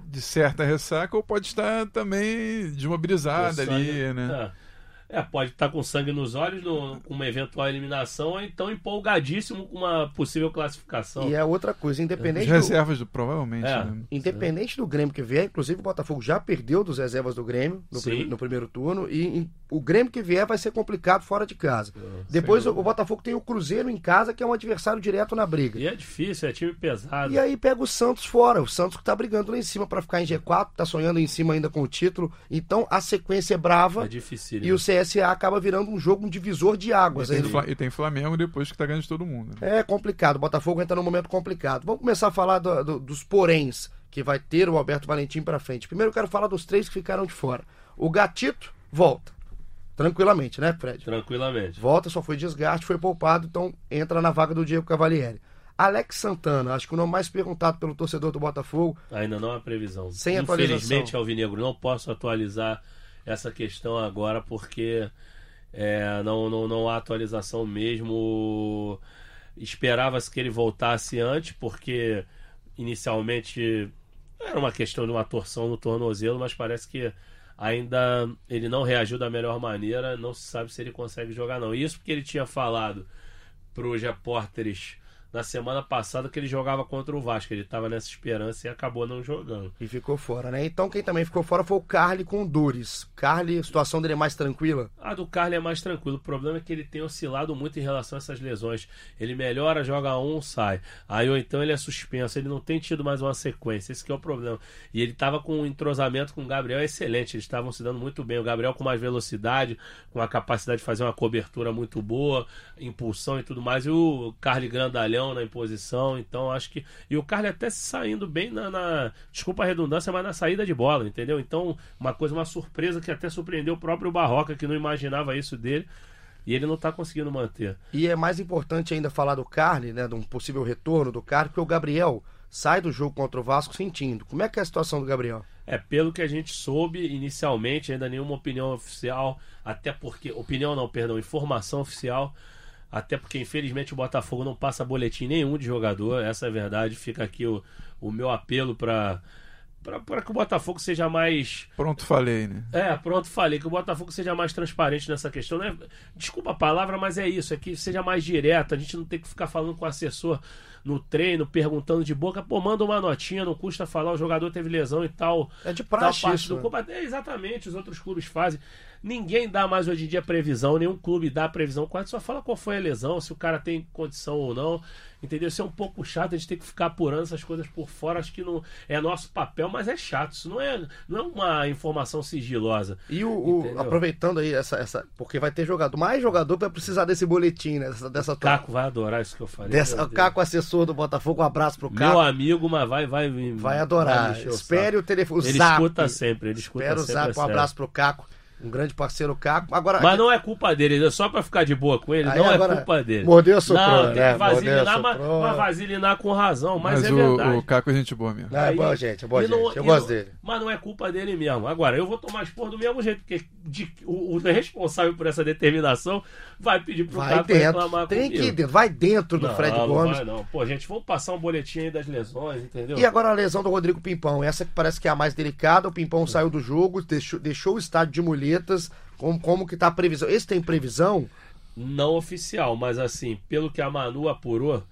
Speaker 3: de certa ressaca ou pode estar também de uma brisada ali, né?
Speaker 2: É. É, pode estar com sangue nos olhos no, com uma eventual eliminação, ou então empolgadíssimo com uma possível classificação.
Speaker 1: E é outra coisa, independente.
Speaker 3: As reservas, do, provavelmente. É.
Speaker 1: Né? Independente do Grêmio que vier, inclusive o Botafogo já perdeu dos reservas do Grêmio no, prim, no primeiro turno, e, e, o Grêmio que vier vai ser complicado fora de casa. É, Depois o, o, Botafogo tem o Cruzeiro em casa, que é um adversário direto na briga.
Speaker 2: E é difícil, é time pesado.
Speaker 1: E aí pega o Santos fora, o Santos que tá brigando lá em cima para ficar em G4, tá sonhando em cima ainda com o título. Então a sequência é brava.
Speaker 2: É difícil.
Speaker 1: E o CSA acaba virando um jogo, um divisor de águas.
Speaker 3: E tem, e tem Flamengo depois que tá ganhando de todo mundo.
Speaker 1: Né? É complicado, o Botafogo entra num momento complicado. Vamos começar a falar do, do, dos poréns que vai ter o Alberto Valentim para frente. Primeiro eu quero falar dos três que ficaram de fora. O Gatito volta. Tranquilamente, né, Fred?
Speaker 2: Tranquilamente.
Speaker 1: Volta, só foi desgaste, foi poupado, então entra na vaga do Diego Cavalieri. Alex Santana, acho que o nome mais perguntado pelo torcedor do Botafogo.
Speaker 2: Ainda não há previsão.
Speaker 1: Sem atualização.
Speaker 2: Infelizmente, Alvinegro, não posso atualizar essa questão agora porque é, não, não, não há atualização mesmo. Esperava-se que ele voltasse antes, porque inicialmente era uma questão de uma torção no tornozelo, mas parece que ainda ele não reagiu da melhor maneira. Não se sabe se ele consegue jogar, não. Isso porque ele tinha falado para os repórteres na semana passada que ele jogava contra o Vasco. Ele estava nessa esperança e acabou não jogando.
Speaker 1: E ficou fora, né? Então quem também ficou fora foi o Carly com dores. Carly, a situação dele é mais tranquila?
Speaker 2: A do Carly é mais tranquila. O problema é que ele tem oscilado muito em relação a essas lesões. Ele melhora, joga um, sai. Aí ou então ele é suspenso. Ele não tem tido mais uma sequência. Esse é o problema. E ele estava com um entrosamento com o Gabriel excelente. Eles estavam se dando muito bem. O Gabriel com mais velocidade, com a capacidade de fazer uma cobertura muito boa, impulsão e tudo mais. E o Carly grandalhão na imposição, então acho que. E o Carly até saindo bem na, na, Desculpa a redundância, mas na saída de bola, entendeu? Então, uma coisa, uma surpresa que até surpreendeu o próprio Barroca, que não imaginava isso dele. E ele não está conseguindo manter.
Speaker 1: E é mais importante ainda falar do Carly, né? De um possível retorno do Carly, porque o Gabriel sai do jogo contra o Vasco sentindo. Como é que é a situação do Gabriel?
Speaker 2: É, pelo que a gente soube inicialmente, ainda nenhuma opinião oficial, até porque. Opinião não, perdão, informação oficial até porque infelizmente o Botafogo não passa boletim nenhum de jogador, essa é a verdade. Fica aqui o, o meu apelo para para que o Botafogo seja mais.
Speaker 3: Pronto, falei, né?
Speaker 2: É, pronto, falei. Que o Botafogo seja mais transparente nessa questão. Né? Desculpa a palavra, mas é isso. É que seja mais direto. A gente não tem que ficar falando com o assessor no treino, perguntando de boca. Pô, manda uma notinha, não custa falar. O jogador teve lesão e tal.
Speaker 1: É de praxe
Speaker 2: tal
Speaker 1: isso.
Speaker 2: Do... É, exatamente, os outros clubes fazem. Ninguém dá mais hoje em dia previsão, nenhum clube dá previsão. Quase só fala qual foi a lesão, se o cara tem condição ou não. Entendeu? Isso é um pouco chato, a gente tem que ficar apurando essas coisas por fora. Acho que não é nosso papel, mas é chato. Isso não é, não é uma informação sigilosa.
Speaker 1: E o, o aproveitando aí essa, essa. Porque vai ter jogador, mais jogador vai precisar desse boletim, né? Dessa, dessa
Speaker 2: Caco vai adorar isso que eu falei.
Speaker 1: Dessa, o Caco, assessor do Botafogo, um abraço pro Caco.
Speaker 2: Meu amigo, mas vai, vai.
Speaker 1: Vai adorar. Vai Espere o, o telefone. O
Speaker 2: ele
Speaker 1: zap.
Speaker 2: escuta sempre, ele escuta
Speaker 1: Espera
Speaker 2: sempre.
Speaker 1: o zap, um abraço pro Caco. Um grande parceiro Caco. Agora,
Speaker 2: mas não é culpa dele, é só pra ficar de boa com ele, não é culpa dele.
Speaker 1: Mordeu a soprou,
Speaker 2: Não, tem
Speaker 1: né?
Speaker 2: que vasilinar, mas, mas vasilinar com razão, mas,
Speaker 3: Mas
Speaker 2: é
Speaker 3: o,
Speaker 2: verdade.
Speaker 3: o Caco é gente boa mesmo.
Speaker 1: Não, é boa gente, é boa gente.
Speaker 2: não-
Speaker 1: eu gosto
Speaker 2: não-
Speaker 1: dele.
Speaker 2: Mas não é culpa dele mesmo. Agora, eu vou tomar expor do mesmo jeito, porque de- o, o responsável por essa determinação vai pedir pro
Speaker 1: Vai
Speaker 2: Caco
Speaker 1: dentro.
Speaker 2: reclamar
Speaker 1: Tem
Speaker 2: comigo.
Speaker 1: que ir dentro. Vai dentro do
Speaker 2: Não,
Speaker 1: Fred
Speaker 2: não
Speaker 1: Gomes.
Speaker 2: vai não. Pô, gente, vamos passar um boletim aí das lesões, entendeu?
Speaker 1: E agora a lesão do Rodrigo Pimpão. Essa que parece que é a mais delicada. O Pimpão saiu do jogo, deixou, deixou o estádio de Como, como que tá a previsão? Esse tem previsão?
Speaker 2: Não oficial, mas assim, pelo que a Manu apurou,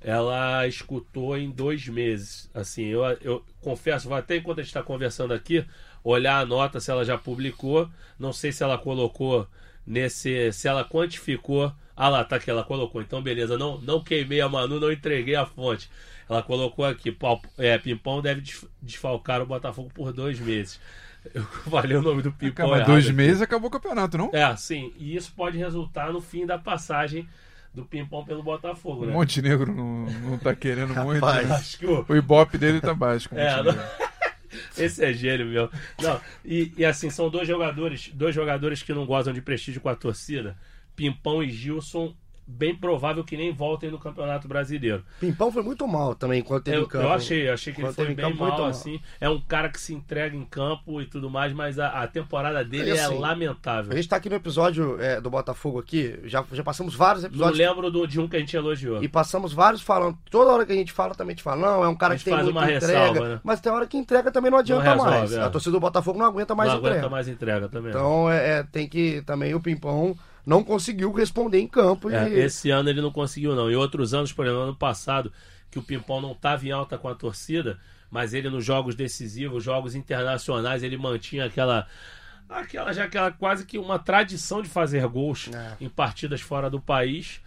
Speaker 2: ela escutou em dois meses. Assim, eu, eu confesso, até enquanto a gente está conversando aqui, olhar a nota se ela já publicou. Não sei se ela colocou nesse. se ela quantificou. Ah lá, tá aqui, ela colocou. Então, beleza, não, não queimei a Manu, não entreguei a fonte. Ela colocou aqui, é, Pimpão deve desf- desfalcar o Botafogo por dois meses. Eu falei o nome do Pimpão.
Speaker 3: Acaba dois
Speaker 2: aqui.
Speaker 3: meses acabou o campeonato, não?
Speaker 2: É, sim. E isso pode resultar no fim da passagem do Pimpão pelo Botafogo,
Speaker 3: O
Speaker 2: né?
Speaker 3: Montenegro não, não tá querendo muito.
Speaker 1: Rapaz.
Speaker 3: né?
Speaker 2: Acho que o...
Speaker 3: O Ibope dele tá baixo.
Speaker 2: É,
Speaker 3: Montenegro.
Speaker 2: esse é gênio, meu. Não, e, e assim, são dois jogadores, dois jogadores que não gozam de prestígio com a torcida. Pimpão e Gilson, bem provável que nem voltem no Campeonato Brasileiro.
Speaker 1: Pimpão foi muito mal também enquanto teve
Speaker 2: Eu,
Speaker 1: em campo.
Speaker 2: eu achei, achei que ele
Speaker 1: Quando
Speaker 2: foi bem
Speaker 1: campo, muito
Speaker 2: mal,
Speaker 1: mal.
Speaker 2: assim. É um cara que se entrega em campo e tudo mais, mas a, a temporada dele é
Speaker 1: assim,
Speaker 2: lamentável.
Speaker 1: A gente tá aqui no episódio é, do Botafogo aqui. Já, já passamos vários
Speaker 2: Não
Speaker 1: episódios.
Speaker 2: lembro do, de um que a gente elogiou.
Speaker 1: E passamos vários falando. Toda hora que a gente fala, também gente fala, não, é um cara que tem muita
Speaker 2: uma
Speaker 1: entrega.
Speaker 2: ressalva, né?
Speaker 1: Mas tem hora que entrega também não adianta
Speaker 2: resolve,
Speaker 1: mais.
Speaker 2: é.
Speaker 1: A torcida do Botafogo não aguenta mais
Speaker 2: não
Speaker 1: entrega.
Speaker 2: aguenta mais entrega também.
Speaker 1: Então é, é, tem que também o Pimpão não conseguiu responder em campo.
Speaker 2: É,
Speaker 1: e...
Speaker 2: esse ano ele não conseguiu, não. E outros anos, por exemplo, ano passado, que o Pimpão não estava em alta com a torcida, mas ele nos jogos decisivos, jogos internacionais, ele mantinha aquela. Aquela já aquela quase que uma tradição de fazer gols
Speaker 1: É.
Speaker 2: em partidas fora do país.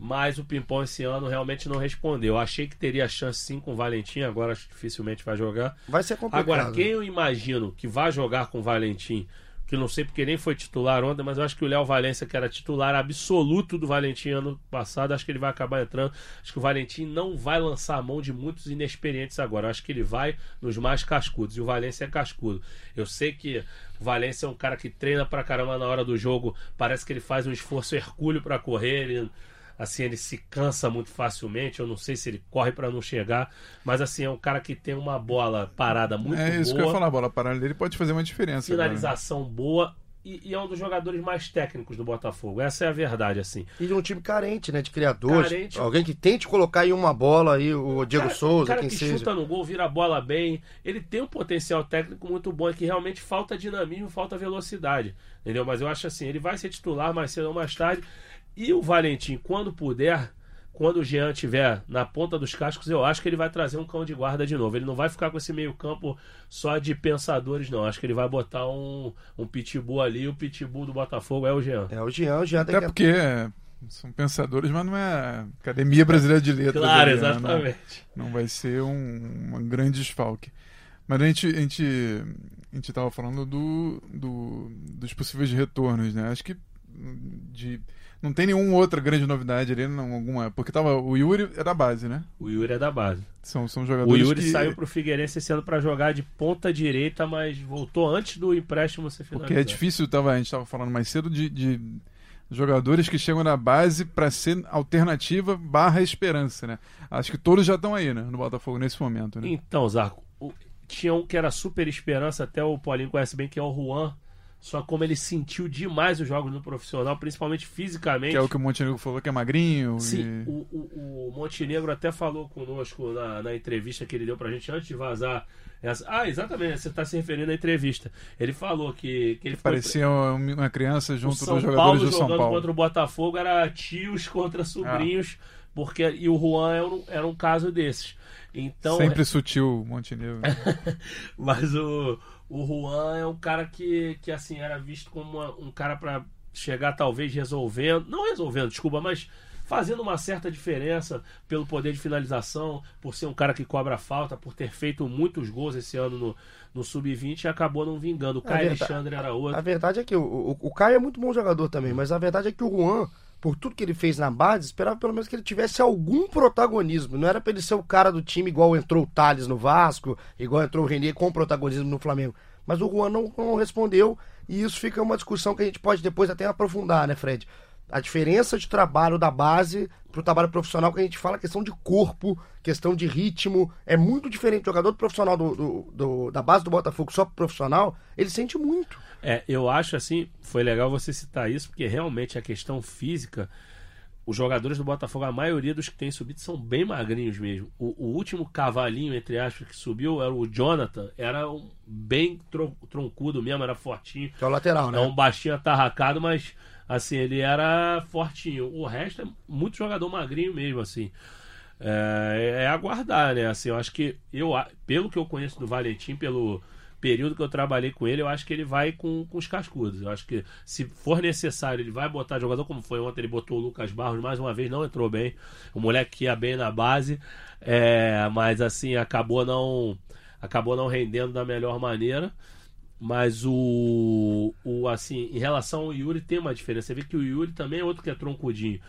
Speaker 2: Mas o Pimpão esse ano realmente não respondeu. Eu achei que teria chance sim com o Valentim, agora dificilmente vai jogar.
Speaker 1: Vai ser complicado.
Speaker 2: Agora, quem eu imagino que vai jogar com o Valentim, que não sei porque nem foi titular ontem, mas eu acho que o Léo Valência, que era titular absoluto do Valentim ano passado, acho que ele vai acabar entrando. Acho que o Valentim não vai lançar a mão de muitos inexperientes agora. Eu acho que ele vai nos mais cascudos. E o Valência é cascudo. Eu sei que o Valência é um cara que treina pra caramba na hora do jogo. Parece que ele faz um esforço hercúleo pra correr. Ele, assim, ele se cansa muito facilmente. Eu não sei se ele corre pra não chegar. Mas assim, é um cara que tem uma bola parada muito
Speaker 3: é isso
Speaker 2: boa
Speaker 3: que eu ia falar, a bola parada dele pode fazer uma diferença. agora.
Speaker 2: finalização boa e, e é um dos jogadores mais técnicos do Botafogo. Essa é a verdade, assim.
Speaker 1: E de um time carente, né? De criadores.
Speaker 2: Carente.
Speaker 1: Alguém que tente colocar em uma bola aí, o Diego
Speaker 2: cara,
Speaker 1: Souza,
Speaker 2: cara
Speaker 1: quem
Speaker 2: que
Speaker 1: seja.
Speaker 2: chuta no gol, vira a bola bem. Ele tem um potencial técnico muito bom, é que realmente falta dinamismo, falta velocidade. Entendeu? Mas eu acho assim, ele vai ser titular mais cedo ou mais tarde. E o Valentim, quando puder, quando o Jean estiver na ponta dos cascos, eu acho que ele vai trazer um cão de guarda de novo. Ele não vai ficar com esse meio-campo só de pensadores, não. Acho que ele vai botar um, um pitbull ali. O pitbull do Botafogo é o Jean.
Speaker 1: É o Jean, o Jean tem
Speaker 3: Até
Speaker 1: que...
Speaker 3: porque são pensadores, mas não é Academia Brasileira de Letras.
Speaker 2: Claro,
Speaker 3: ali, né?
Speaker 2: exatamente.
Speaker 3: Não, não vai ser um, um grande desfalque. Mas a gente, a gente, a gente tava falando do, do, dos possíveis retornos, né? Acho que de, não tem nenhuma outra grande novidade ali, não, alguma, porque tava, o Yuri é da base, né?
Speaker 2: O Yuri é da base.
Speaker 3: São, são
Speaker 2: O
Speaker 3: jogadores
Speaker 2: Yuri
Speaker 3: que...
Speaker 2: saiu pro Figueirense esse ano para jogar de ponta direita, mas voltou antes do empréstimo ser finalizado.
Speaker 3: Porque é difícil, tava, a gente estava falando mais cedo, de, de jogadores que chegam na base para ser alternativa barra esperança, né? Acho que todos já estão aí, né? No Botafogo nesse momento, né?
Speaker 2: Então, Zarco, o- tinha um que era super esperança, até o Paulinho conhece bem, que é o Juan. Só como ele sentiu demais os jogos no profissional, principalmente fisicamente.
Speaker 3: Que é o que o Montenegro falou que é magrinho.
Speaker 2: Sim,
Speaker 3: e-
Speaker 2: o, o, o Montenegro até falou conosco na, na entrevista que ele deu pra gente antes de vazar. Essa... Ah, exatamente, você tá se referindo à entrevista. Ele falou que, que ele foi-
Speaker 3: Parecia uma uma criança junto dos
Speaker 2: Paulo
Speaker 3: jogadores do
Speaker 2: jogando
Speaker 3: São Paulo.
Speaker 2: contra o Botafogo era tios contra sobrinhos, porque e o Juan era um, era um caso desses. Então,
Speaker 3: Sempre sutil, Montenegro.
Speaker 2: mas o, o Juan é um cara que, que assim, era visto como uma- um cara para chegar talvez resolvendo, não resolvendo, desculpa, mas fazendo uma certa diferença pelo poder de finalização, por ser um cara que cobra falta, por ter feito muitos gols esse ano no, no Sub-20 e acabou não vingando. O
Speaker 1: É
Speaker 2: Caio
Speaker 1: verdade.
Speaker 2: Alexandre era
Speaker 1: A
Speaker 2: outro.
Speaker 1: verdade é que o, o, o Caio é muito bom jogador também, mas a verdade é que o Juan, por tudo que ele fez na base, esperava pelo menos que ele tivesse algum protagonismo. Não era pra ele ser o cara do time igual entrou o Thales no Vasco, igual entrou o Renier com protagonismo no Flamengo. Mas o Juan não, não respondeu e isso fica uma discussão que a gente pode depois até aprofundar, né, Fred? A diferença de trabalho da base pro trabalho profissional, que a gente fala questão de corpo, questão de ritmo, é muito diferente. O jogador profissional do, do- do- da base do Botafogo, só pro profissional, ele sente muito.
Speaker 2: É, eu acho assim, foi legal você citar isso, porque realmente a questão física, os jogadores do Botafogo, a maioria dos que têm subido são bem magrinhos mesmo. O, o último cavalinho, entre aspas, que subiu era o Jonathan, era um bem tron- troncudo mesmo, era fortinho.
Speaker 1: Que é o lateral, né?
Speaker 2: É um baixinho atarracado, mas assim, ele era fortinho. O resto é muito jogador magrinho mesmo, assim. É, é aguardar, né? Assim, eu acho que eu, pelo que eu conheço do Valentim, pelo período que eu trabalhei com ele, eu acho que ele vai com, com os cascudos. Eu acho que se for necessário, ele vai botar jogador como foi ontem, ele botou o Lucas Barros mais uma vez, não entrou bem. O moleque que ia bem na base, é, mas assim, acabou não acabou não rendendo da melhor maneira. Mas o, o assim, em relação ao Yuri tem uma diferença. Você vê que o Yuri também é outro que é troncudinho.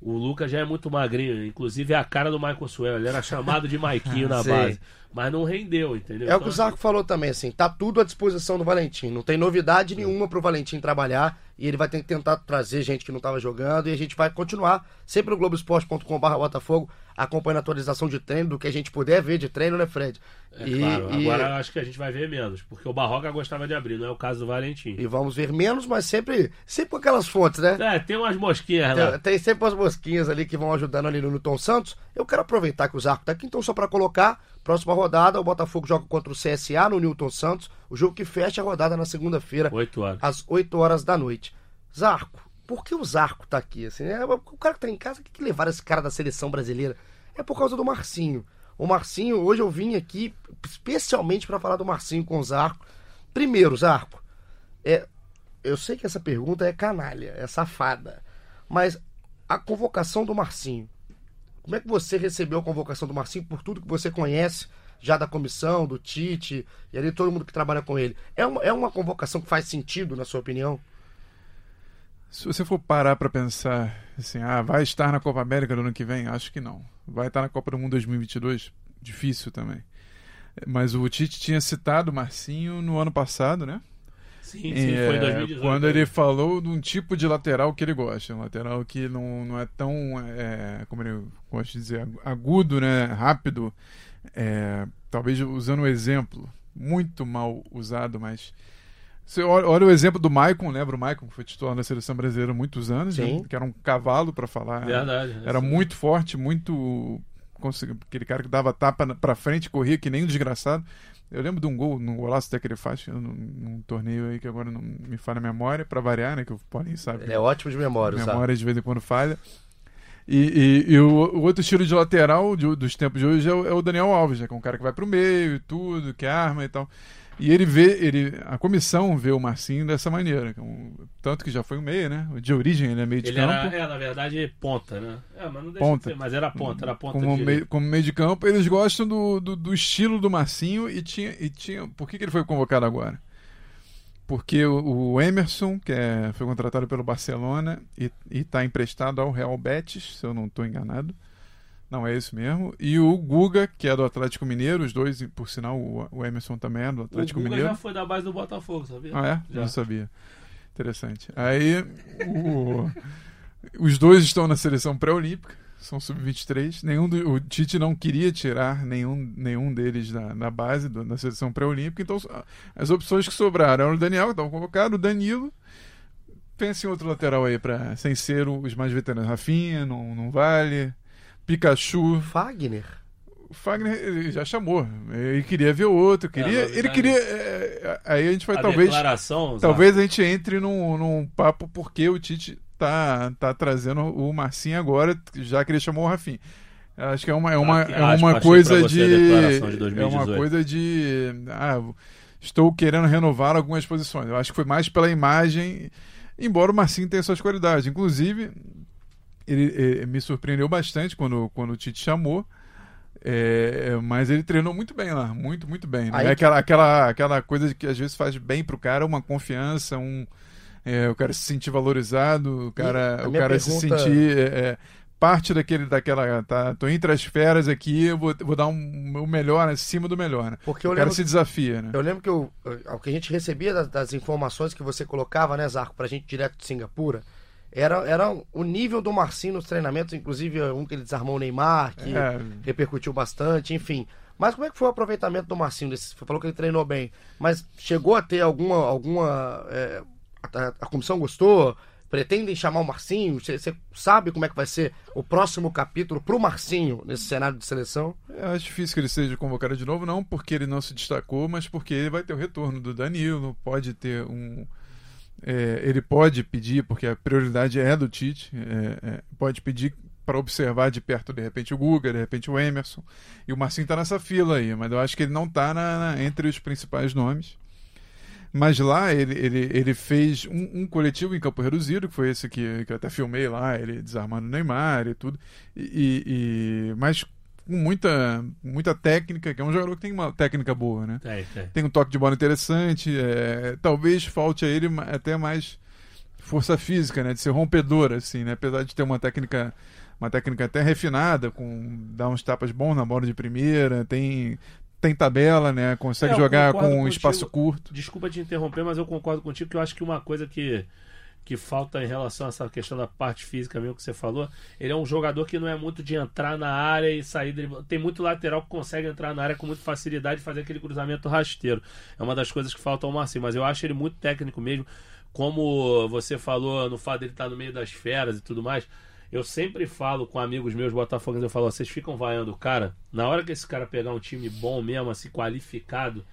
Speaker 2: O Lucas já é muito magrinho, inclusive é a cara do Michael Suel. Ele era chamado de Maiquinho na base, mas não rendeu, entendeu?
Speaker 1: É o que
Speaker 2: Então,
Speaker 1: o Zarco falou também, assim, tá tudo à disposição do Valentim. Não tem novidade nenhuma pro Valentim trabalhar e ele vai ter que tentar trazer gente que não tava jogando e a gente vai continuar sempre no Globoesporte.com.br Botafogo acompanhando a atualização de treino, do que a gente puder ver de treino, né, Fred?
Speaker 2: É
Speaker 1: e,
Speaker 2: claro,
Speaker 1: e-
Speaker 2: agora eu acho que a gente vai ver menos, porque o Barroca gostava de abrir, não é o caso do Valentim.
Speaker 1: e vamos ver menos, mas sempre, sempre com aquelas fontes, né?
Speaker 2: É, tem umas mosquinhas lá.
Speaker 1: Tem, tem sempre as mosquinhas ali que vão ajudando ali no Newton Santos. Eu quero aproveitar que o Zarco tá aqui, então só para colocar, próxima rodada, o Botafogo joga contra o CSA no Newton Santos, o jogo que fecha a rodada na segunda-feira,
Speaker 2: Oito horas.
Speaker 1: às 8 horas da noite. Zarco, por que o Zarco tá aqui? Assim, é, o cara que tá em casa, o que, que levaram esse cara da seleção brasileira? É por causa do Marcinho. O Marcinho, hoje eu vim aqui especialmente para falar do Marcinho com o Zarco. Primeiro, Zarco, é, eu sei que essa pergunta é canalha, é safada, mas a convocação do Marcinho, como é que você recebeu a convocação do Marcinho por tudo que você conhece já da comissão, do Tite e ali todo mundo que trabalha com ele? É uma, é uma convocação que faz sentido, na sua opinião?
Speaker 3: Se você for parar pra pensar assim, ah, vai estar na Copa América do ano que vem? Acho que não. Vai estar na Copa do Mundo 2022? Difícil também. Mas o Tite tinha citado o Marcinho no ano passado, né?
Speaker 2: Sim, sim, foi em
Speaker 3: É,
Speaker 2: 2018.
Speaker 3: Quando ele falou de um tipo de lateral que ele gosta. Um lateral que não, não é tão, é, como ele gosta de dizer, agudo, né? Rápido. É, talvez usando um exemplo muito mal usado, mas... Você olha, olha o exemplo do Maicon, lembra o Maicon, que foi titular da seleção brasileira há muitos anos, né? que era um cavalo para falar.
Speaker 2: Verdade.
Speaker 3: Era
Speaker 2: Sim.
Speaker 3: muito forte, muito. consegui- Aquele cara que dava tapa na- pra frente, corria que nem um desgraçado. Eu lembro de um gol, no golaço até que ele faz, num, num torneio aí que agora não me falha a memória, pra variar, né? Que o Paulinho sabe.
Speaker 1: Ele é ótimo de memória, sabe?
Speaker 3: memória de vez em quando falha. E, e- e o, o outro estilo de lateral de- dos tempos de hoje é o, é o Daniel Alves, né? Que é um cara que vai pro meio e tudo, que arma e tal. E ele vê, ele, a comissão vê o Marcinho dessa maneira. é um- tanto que já foi um meio, né? De origem ele é meio de
Speaker 2: Ele
Speaker 3: campo.
Speaker 2: era, é, na verdade, ponta, né? É, mas não deixa
Speaker 3: Ponta.
Speaker 2: de ser, mas era ponta, era ponta
Speaker 3: como,
Speaker 2: direita.
Speaker 3: meio, como meio de campo, eles gostam do, do, do estilo do Marcinho e tinha, e tinha. Por que, que ele foi convocado agora? Porque o, o Emerson, que é, foi contratado pelo Barcelona e está emprestado ao Real Betis, se eu não estou enganado. Não é isso mesmo. E o Guga, que é do Atlético Mineiro, os dois, por sinal, o, o Emerson também é do
Speaker 2: O
Speaker 3: Atlético
Speaker 2: Guga
Speaker 3: Mineiro.
Speaker 2: já foi da base do Botafogo, sabia?
Speaker 3: Ah, é?
Speaker 2: Já.
Speaker 3: Não sabia. Interessante. Aí, o- os dois estão na seleção pré-olímpica, são sub-23. Nenhum do- o Tite não queria tirar nenhum, nenhum deles da, da base do- da seleção pré-olímpica. Então, as opções que sobraram eram o Daniel, que estava convocado, o Danilo. Pense em outro lateral aí, pra, sem ser os mais veteranos. Rafinha, não, não vale. Pikachu.
Speaker 1: Fagner.
Speaker 3: O Fagner ele já chamou. Ele queria ver outro. Queria,
Speaker 2: novidade.
Speaker 3: ele queria. é, aí a gente vai
Speaker 2: a
Speaker 3: talvez.
Speaker 2: declaração,
Speaker 3: Talvez a gente entre num, num papo porque o Tite tá, tá trazendo o Marcinho agora, já que ele chamou o Rafinha. Acho que é uma, é uma,
Speaker 2: Aqui,
Speaker 3: é uma coisa de.
Speaker 2: de
Speaker 3: é
Speaker 2: 2018.
Speaker 3: uma coisa de. Ah, estou querendo renovar algumas posições. Eu acho que foi mais pela imagem, embora o Marcinho tenha suas qualidades. Inclusive, ele, ele me surpreendeu bastante quando, quando o Tite chamou. É, mas ele treinou muito bem lá, muito, muito bem. Né? É aquela, aquela, aquela coisa que às vezes faz bem pro cara, uma confiança, um, é, o cara se sentir valorizado, o cara, o cara pergunta... se sentir é, parte daquele, daquela, tá, tô entre as feras aqui, eu vou, vou dar um, o melhor acima do melhor, né?
Speaker 1: Porque o
Speaker 3: cara se desafia, né?
Speaker 1: Eu lembro que o, o que a gente recebia das, das, informações que você colocava, né, Zarco, pra gente direto de Singapura, era, era o nível do Marcinho nos treinamentos, inclusive um que ele desarmou o Neymar, que é. repercutiu bastante, enfim. Mas como é que foi o aproveitamento do Marcinho? Você falou que ele treinou bem, mas chegou a ter alguma. alguma é, a, a, comissão gostou? pretendem chamar o Marcinho? Você sabe como é que vai ser o próximo capítulo para o Marcinho nesse cenário de seleção?
Speaker 3: É, acho difícil que ele seja convocado de novo, não porque ele não se destacou, mas porque ele vai ter o retorno do Danilo, pode ter um. É, ele pode pedir, porque a prioridade é do Tite, é, é pode pedir para observar de perto, de repente, o Guga, de repente o Emerson. E o Marcinho está nessa fila aí, mas eu acho que ele não está entre os principais nomes. Mas lá ele, ele, ele fez um, um, coletivo em campo reduzido, que foi esse que, que eu até filmei lá, ele desarmando o Neymar e tudo. E, e, mas com muita, muita técnica, que é um jogador que tem uma técnica boa, né?
Speaker 2: Tem, tem.
Speaker 3: tem um toque de bola interessante. É, talvez falte a ele até mais força física, né? De ser rompedor, assim, né? Apesar de ter uma técnica uma técnica até refinada, com dar uns tapas bons na bola de primeira, tem tem tabela, né? Consegue é, jogar com um espaço curto.
Speaker 2: Desculpa te interromper, mas eu concordo contigo que eu acho que uma coisa que, que falta em relação a essa questão da parte física mesmo que você falou, ele é um jogador que não é muito de entrar na área e sair. Tem muito lateral que consegue entrar na área com muita facilidade e fazer aquele cruzamento rasteiro. É uma das coisas que falta ao Marcinho, mas eu acho ele muito técnico mesmo. Como você falou no fato dele estar no meio das feras e tudo mais eu sempre falo com amigos meus botafoguenses, eu falo, vocês ficam vaiando o cara, na hora que esse cara pegar um time bom mesmo, assim, qualificado,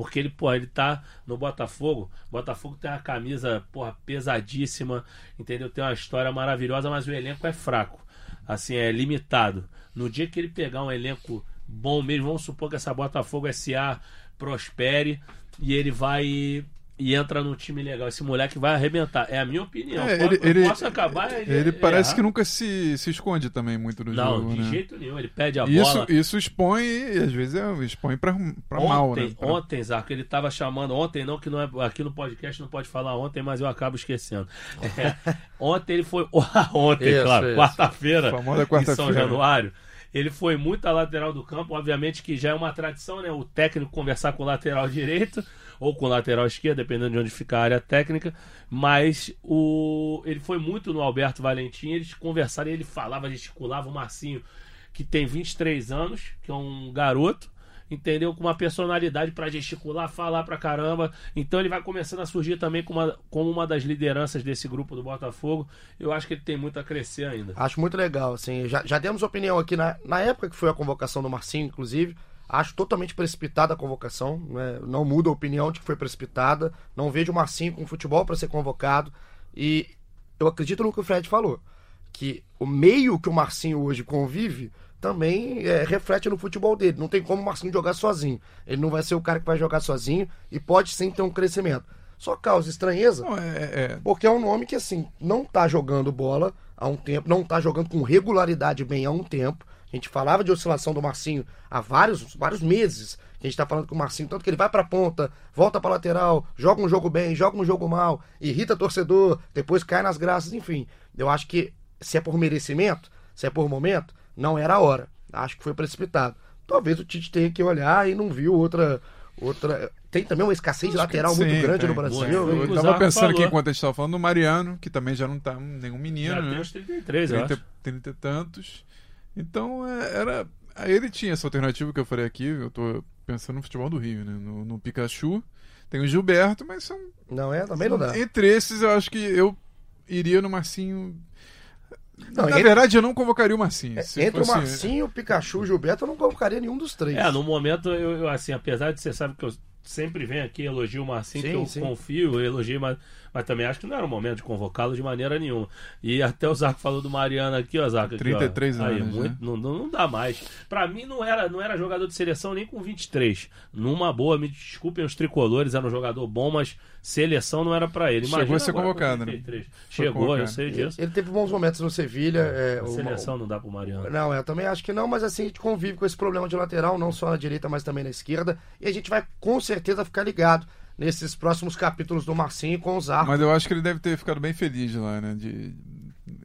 Speaker 2: porque ele, pô, ele tá no Botafogo. Botafogo tem uma camisa, porra, pesadíssima, entendeu? Tem uma história maravilhosa, mas o elenco é fraco. Assim, é limitado. No dia que ele pegar um elenco bom mesmo, vamos supor que essa Botafogo SA prospere e ele vai e entra num time legal. Esse moleque vai arrebentar. É a minha opinião.
Speaker 3: É, ele, ele,
Speaker 2: posso acabar.
Speaker 3: Ele, ele parece que nunca se, se esconde também muito no
Speaker 2: não,
Speaker 3: jogo.
Speaker 2: Não, de
Speaker 3: né?
Speaker 2: jeito nenhum. Ele pede a
Speaker 3: isso,
Speaker 2: bola.
Speaker 3: Isso expõe, e às vezes é, expõe pra, pra ontem, mal, né?
Speaker 2: Pra... Ontem, Zarco, ele tava chamando. Ontem, não, que não é, aqui no podcast não pode falar ontem, mas eu acabo esquecendo. É, ontem ele foi. ontem, isso, claro, quarta-feira. Quarta em São Januário. Ele foi muito a lateral do campo, obviamente que já é uma tradição, né? O técnico conversar com o lateral direito ou com lateral esquerdo, dependendo de onde fica a área técnica. Mas o ele foi muito no Alberto Valentim, eles conversaram, ele falava, gesticulava o Marcinho, que tem 23 anos, que é um garoto entendeu? Com uma personalidade para gesticular, falar pra caramba. Então ele vai começando a surgir também como uma, como uma das lideranças desse grupo do Botafogo. Eu acho que ele tem muito a crescer ainda.
Speaker 1: Acho muito legal, assim. Já, já demos opinião aqui na, na época que foi a convocação do Marcinho, inclusive. Acho totalmente precipitada a convocação. Né? Não muda a opinião de que foi precipitada. Não vejo o Marcinho com futebol para ser convocado. E eu acredito no que o Fred falou. Que o meio que o Marcinho hoje convive também é, reflete no futebol dele. Não tem como o Marcinho jogar sozinho. Ele não vai ser o cara que vai jogar sozinho e pode sim ter um crescimento. Só causa estranheza,
Speaker 3: não, é, é...
Speaker 1: porque é um nome que assim não tá jogando bola há um tempo, não tá jogando com regularidade bem há um tempo. A gente falava de oscilação do Marcinho há vários, vários meses. A gente está falando com o Marcinho, tanto que ele vai para a ponta, volta para lateral, joga um jogo bem, joga um jogo mal, irrita torcedor, depois cai nas graças, enfim. Eu acho que se é por merecimento, se é por momento, não era a hora. Acho que foi precipitado. Talvez o Tite tenha que olhar e não viu outra outra. Tem também uma escasez de lateral muito grande tem. no Brasil.
Speaker 3: Eu, eu tava pensando falou. aqui enquanto a gente tava falando do Mariano, que também já não tá nenhum menino, já
Speaker 2: né?
Speaker 3: Tem
Speaker 2: uns 33, 30, eu acho.
Speaker 3: 30 e tantos. Então é, era. Aí ele tinha essa alternativa que eu falei aqui, eu tô pensando no futebol do Rio, né? No, no Pikachu. Tem o Gilberto, mas são.
Speaker 1: Não é? Também não dá.
Speaker 3: Entre esses, eu acho que eu iria no Marcinho. Não, Na entre... verdade, eu não convocaria o Marcinho. É,
Speaker 1: entre fosse... o Marcinho, o Pikachu e o Gilberto, eu não convocaria nenhum dos três.
Speaker 2: É, no momento, eu, eu, assim, apesar de você sabe que eu sempre venho aqui elogio o Marcinho, sim, que eu sim. confio, eu elogiei, mas, Mas também acho que não era o momento de convocá-lo de maneira nenhuma. E até o Zarco falou do Mariano aqui, ó, Zarco. Aqui,
Speaker 3: 33
Speaker 2: ó.
Speaker 3: anos.
Speaker 2: Aí,
Speaker 3: né?
Speaker 2: muito, não, não, não dá mais. Pra mim não era, não era jogador de seleção nem com 23. Numa boa, me desculpem os tricolores, era um jogador bom, mas seleção não era pra ele.
Speaker 3: Chegou
Speaker 2: Imagina
Speaker 3: a ser convocado, né?
Speaker 2: 33.
Speaker 3: Foi
Speaker 2: Chegou,
Speaker 3: convocado.
Speaker 2: eu sei disso.
Speaker 1: Ele teve bons momentos no Sevilha. é,
Speaker 2: seleção não dá pro Mariano.
Speaker 1: Não, eu também acho que não, mas assim a gente convive com esse problema de lateral, não só na direita, mas também na esquerda. E a gente vai com certeza ficar ligado nesses próximos capítulos do Marcinho com o Zarco.
Speaker 3: Mas eu acho que ele deve ter ficado bem feliz lá, né? De,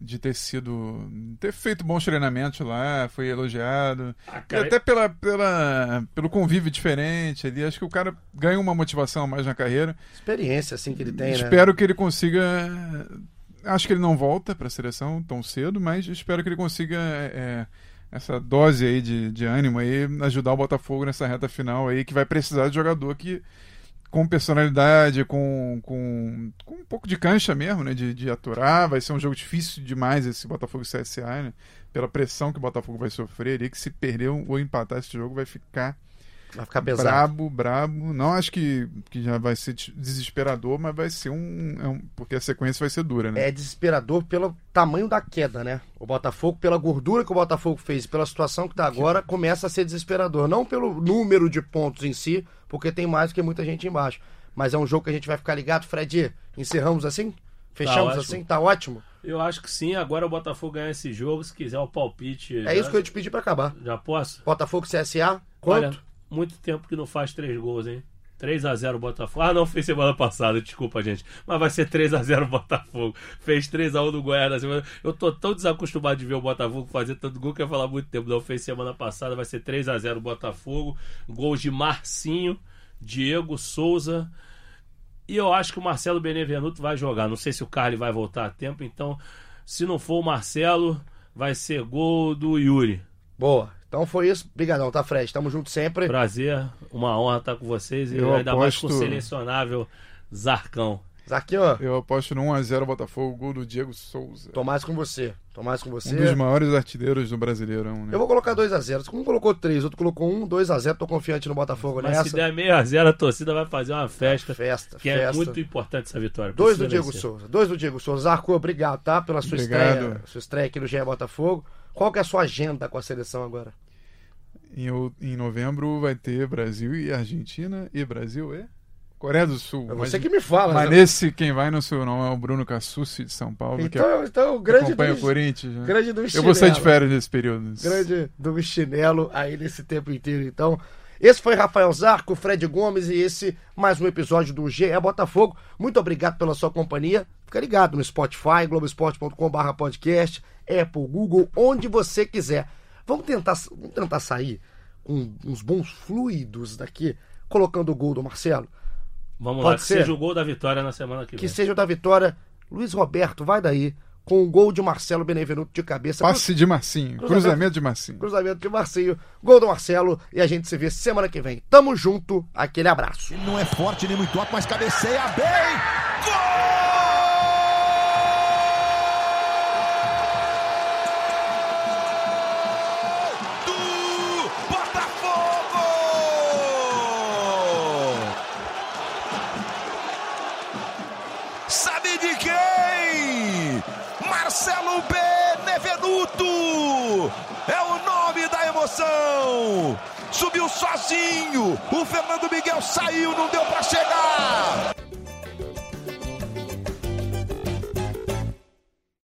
Speaker 3: de ter sido. ter feito bons treinamentos lá, foi elogiado.
Speaker 2: Ah,
Speaker 3: E até pela, pela, pelo convívio diferente ali. Acho que o cara ganha uma motivação mais na carreira.
Speaker 1: Experiência assim que ele tem, né?
Speaker 3: espero que ele consiga. Acho que ele não volta para a seleção tão cedo, mas espero que ele consiga é, essa dose aí de, de ânimo aí, ajudar o Botafogo nessa reta final aí, que vai precisar de jogador que com personalidade, com, com, com um pouco de cancha mesmo, né? De, de aturar. Vai ser um jogo difícil demais esse Botafogo CSA, né? Pela pressão que o Botafogo vai sofrer ali, que se perder ou empatar esse jogo vai ficar
Speaker 1: Vai ficar pesado.
Speaker 3: brabo, brabo. Não acho que, que já vai ser des- desesperador, mas vai ser um, é um- Porque a sequência vai ser dura, né?
Speaker 1: É desesperador pelo tamanho da queda, né? O Botafogo, pela gordura que o Botafogo fez, pela situação que tá agora, começa a ser desesperador. Não pelo número de pontos em si, porque tem mais do que muita gente embaixo. Mas é um jogo que a gente vai ficar ligado. Fred, encerramos assim? Fechamos
Speaker 2: ótimo.
Speaker 1: assim? Tá ótimo?
Speaker 2: Eu acho que sim. Agora o Botafogo ganha esse jogo. Se quiser o palpite.
Speaker 1: É isso que eu te pedi pra acabar.
Speaker 2: Já posso?
Speaker 1: Botafogo CSA, quanto?
Speaker 2: Olha, muito tempo que não faz três gols, hein? 3x0 Botafogo. Ah, não, fez semana passada, desculpa, gente. Mas vai ser 3x0 Botafogo. Fez 3x1 do Goiás na semana. Eu tô tão desacostumado de ver o Botafogo fazer tanto gol que eu ia falar muito tempo. Não fez semana passada, vai ser 3x0 Botafogo. Gols de Marcinho, Diego Souza. E eu acho que o Marcelo Benevenuto vai jogar. Não sei se o Carly vai voltar a tempo, então, se não for o Marcelo, vai ser gol do Yuri.
Speaker 1: Boa. Então foi isso. Obrigadão, tá, Fred? Tamo junto sempre.
Speaker 2: Prazer, uma honra estar com vocês e
Speaker 3: Eu
Speaker 2: ainda mais com o
Speaker 3: aposto-
Speaker 2: selecionável Zarcão.
Speaker 1: Aqui, ó.
Speaker 3: Eu aposto no 1x0 Botafogo, gol do Diego Souza.
Speaker 1: Tô mais com você. Tô mais com você.
Speaker 3: Um dos maiores artilheiros do Brasileirão, né?
Speaker 1: Eu vou colocar 2x0. Um colocou 3, outro colocou 1, 2x0. Tô confiante no Botafogo
Speaker 2: Mas se
Speaker 1: nessa.
Speaker 2: der meio a zero, a torcida vai fazer uma festa,
Speaker 1: Festa,
Speaker 2: que é
Speaker 1: festa.
Speaker 2: muito importante essa vitória.
Speaker 1: Dois do Diego
Speaker 2: vencer.
Speaker 1: Souza. Dois do Diego Souza. Zarco, obrigado, tá? Pela sua
Speaker 3: Obrigado.
Speaker 1: estreia. Sua estreia aqui no GE Botafogo. Qual que é a sua agenda com a seleção agora?
Speaker 3: Em, em novembro vai ter Brasil e Argentina. E Brasil é? Coreia do Sul.
Speaker 1: É
Speaker 3: Mas-
Speaker 1: você que me fala.
Speaker 3: Mas
Speaker 1: né?
Speaker 3: nesse quem vai não sou eu, não, é o Bruno Cassucci de São Paulo, que
Speaker 1: Então, então o grande
Speaker 3: acompanha
Speaker 1: do,
Speaker 3: o Corinthians. né?
Speaker 1: grande do
Speaker 3: Eu vou sair de
Speaker 1: chinelo.
Speaker 3: férias nesse período.
Speaker 1: Grande do chinelo aí nesse tempo inteiro. Então, esse foi Rafael Zarco, Fred Gomes e esse mais um episódio do GE Botafogo. Muito obrigado pela sua companhia. Fica ligado no Spotify, globesport.com.br podcast, Apple, Google, onde você quiser. Vamos tentar, vamos tentar sair com uns bons fluidos daqui, colocando o gol do Marcelo.
Speaker 2: Vamos
Speaker 1: Pode
Speaker 2: lá, que
Speaker 1: ser?
Speaker 2: seja o gol da vitória na semana que,
Speaker 1: Que
Speaker 2: vem.
Speaker 1: seja o da vitória. Luiz Roberto, vai daí. Com o gol de Marcelo Benevenuto de cabeça.
Speaker 3: Passe de Marcinho,
Speaker 1: Cruzamento.
Speaker 3: cruzamento de Marcinho.
Speaker 1: Cruzamento de Marcinho, gol do Marcelo e a gente se vê semana que vem. Tamo junto, aquele abraço.
Speaker 4: Ele não é forte nem muito alto, mas cabeceia bem. Subiu sozinho! O Fernando Miguel saiu, não deu pra chegar!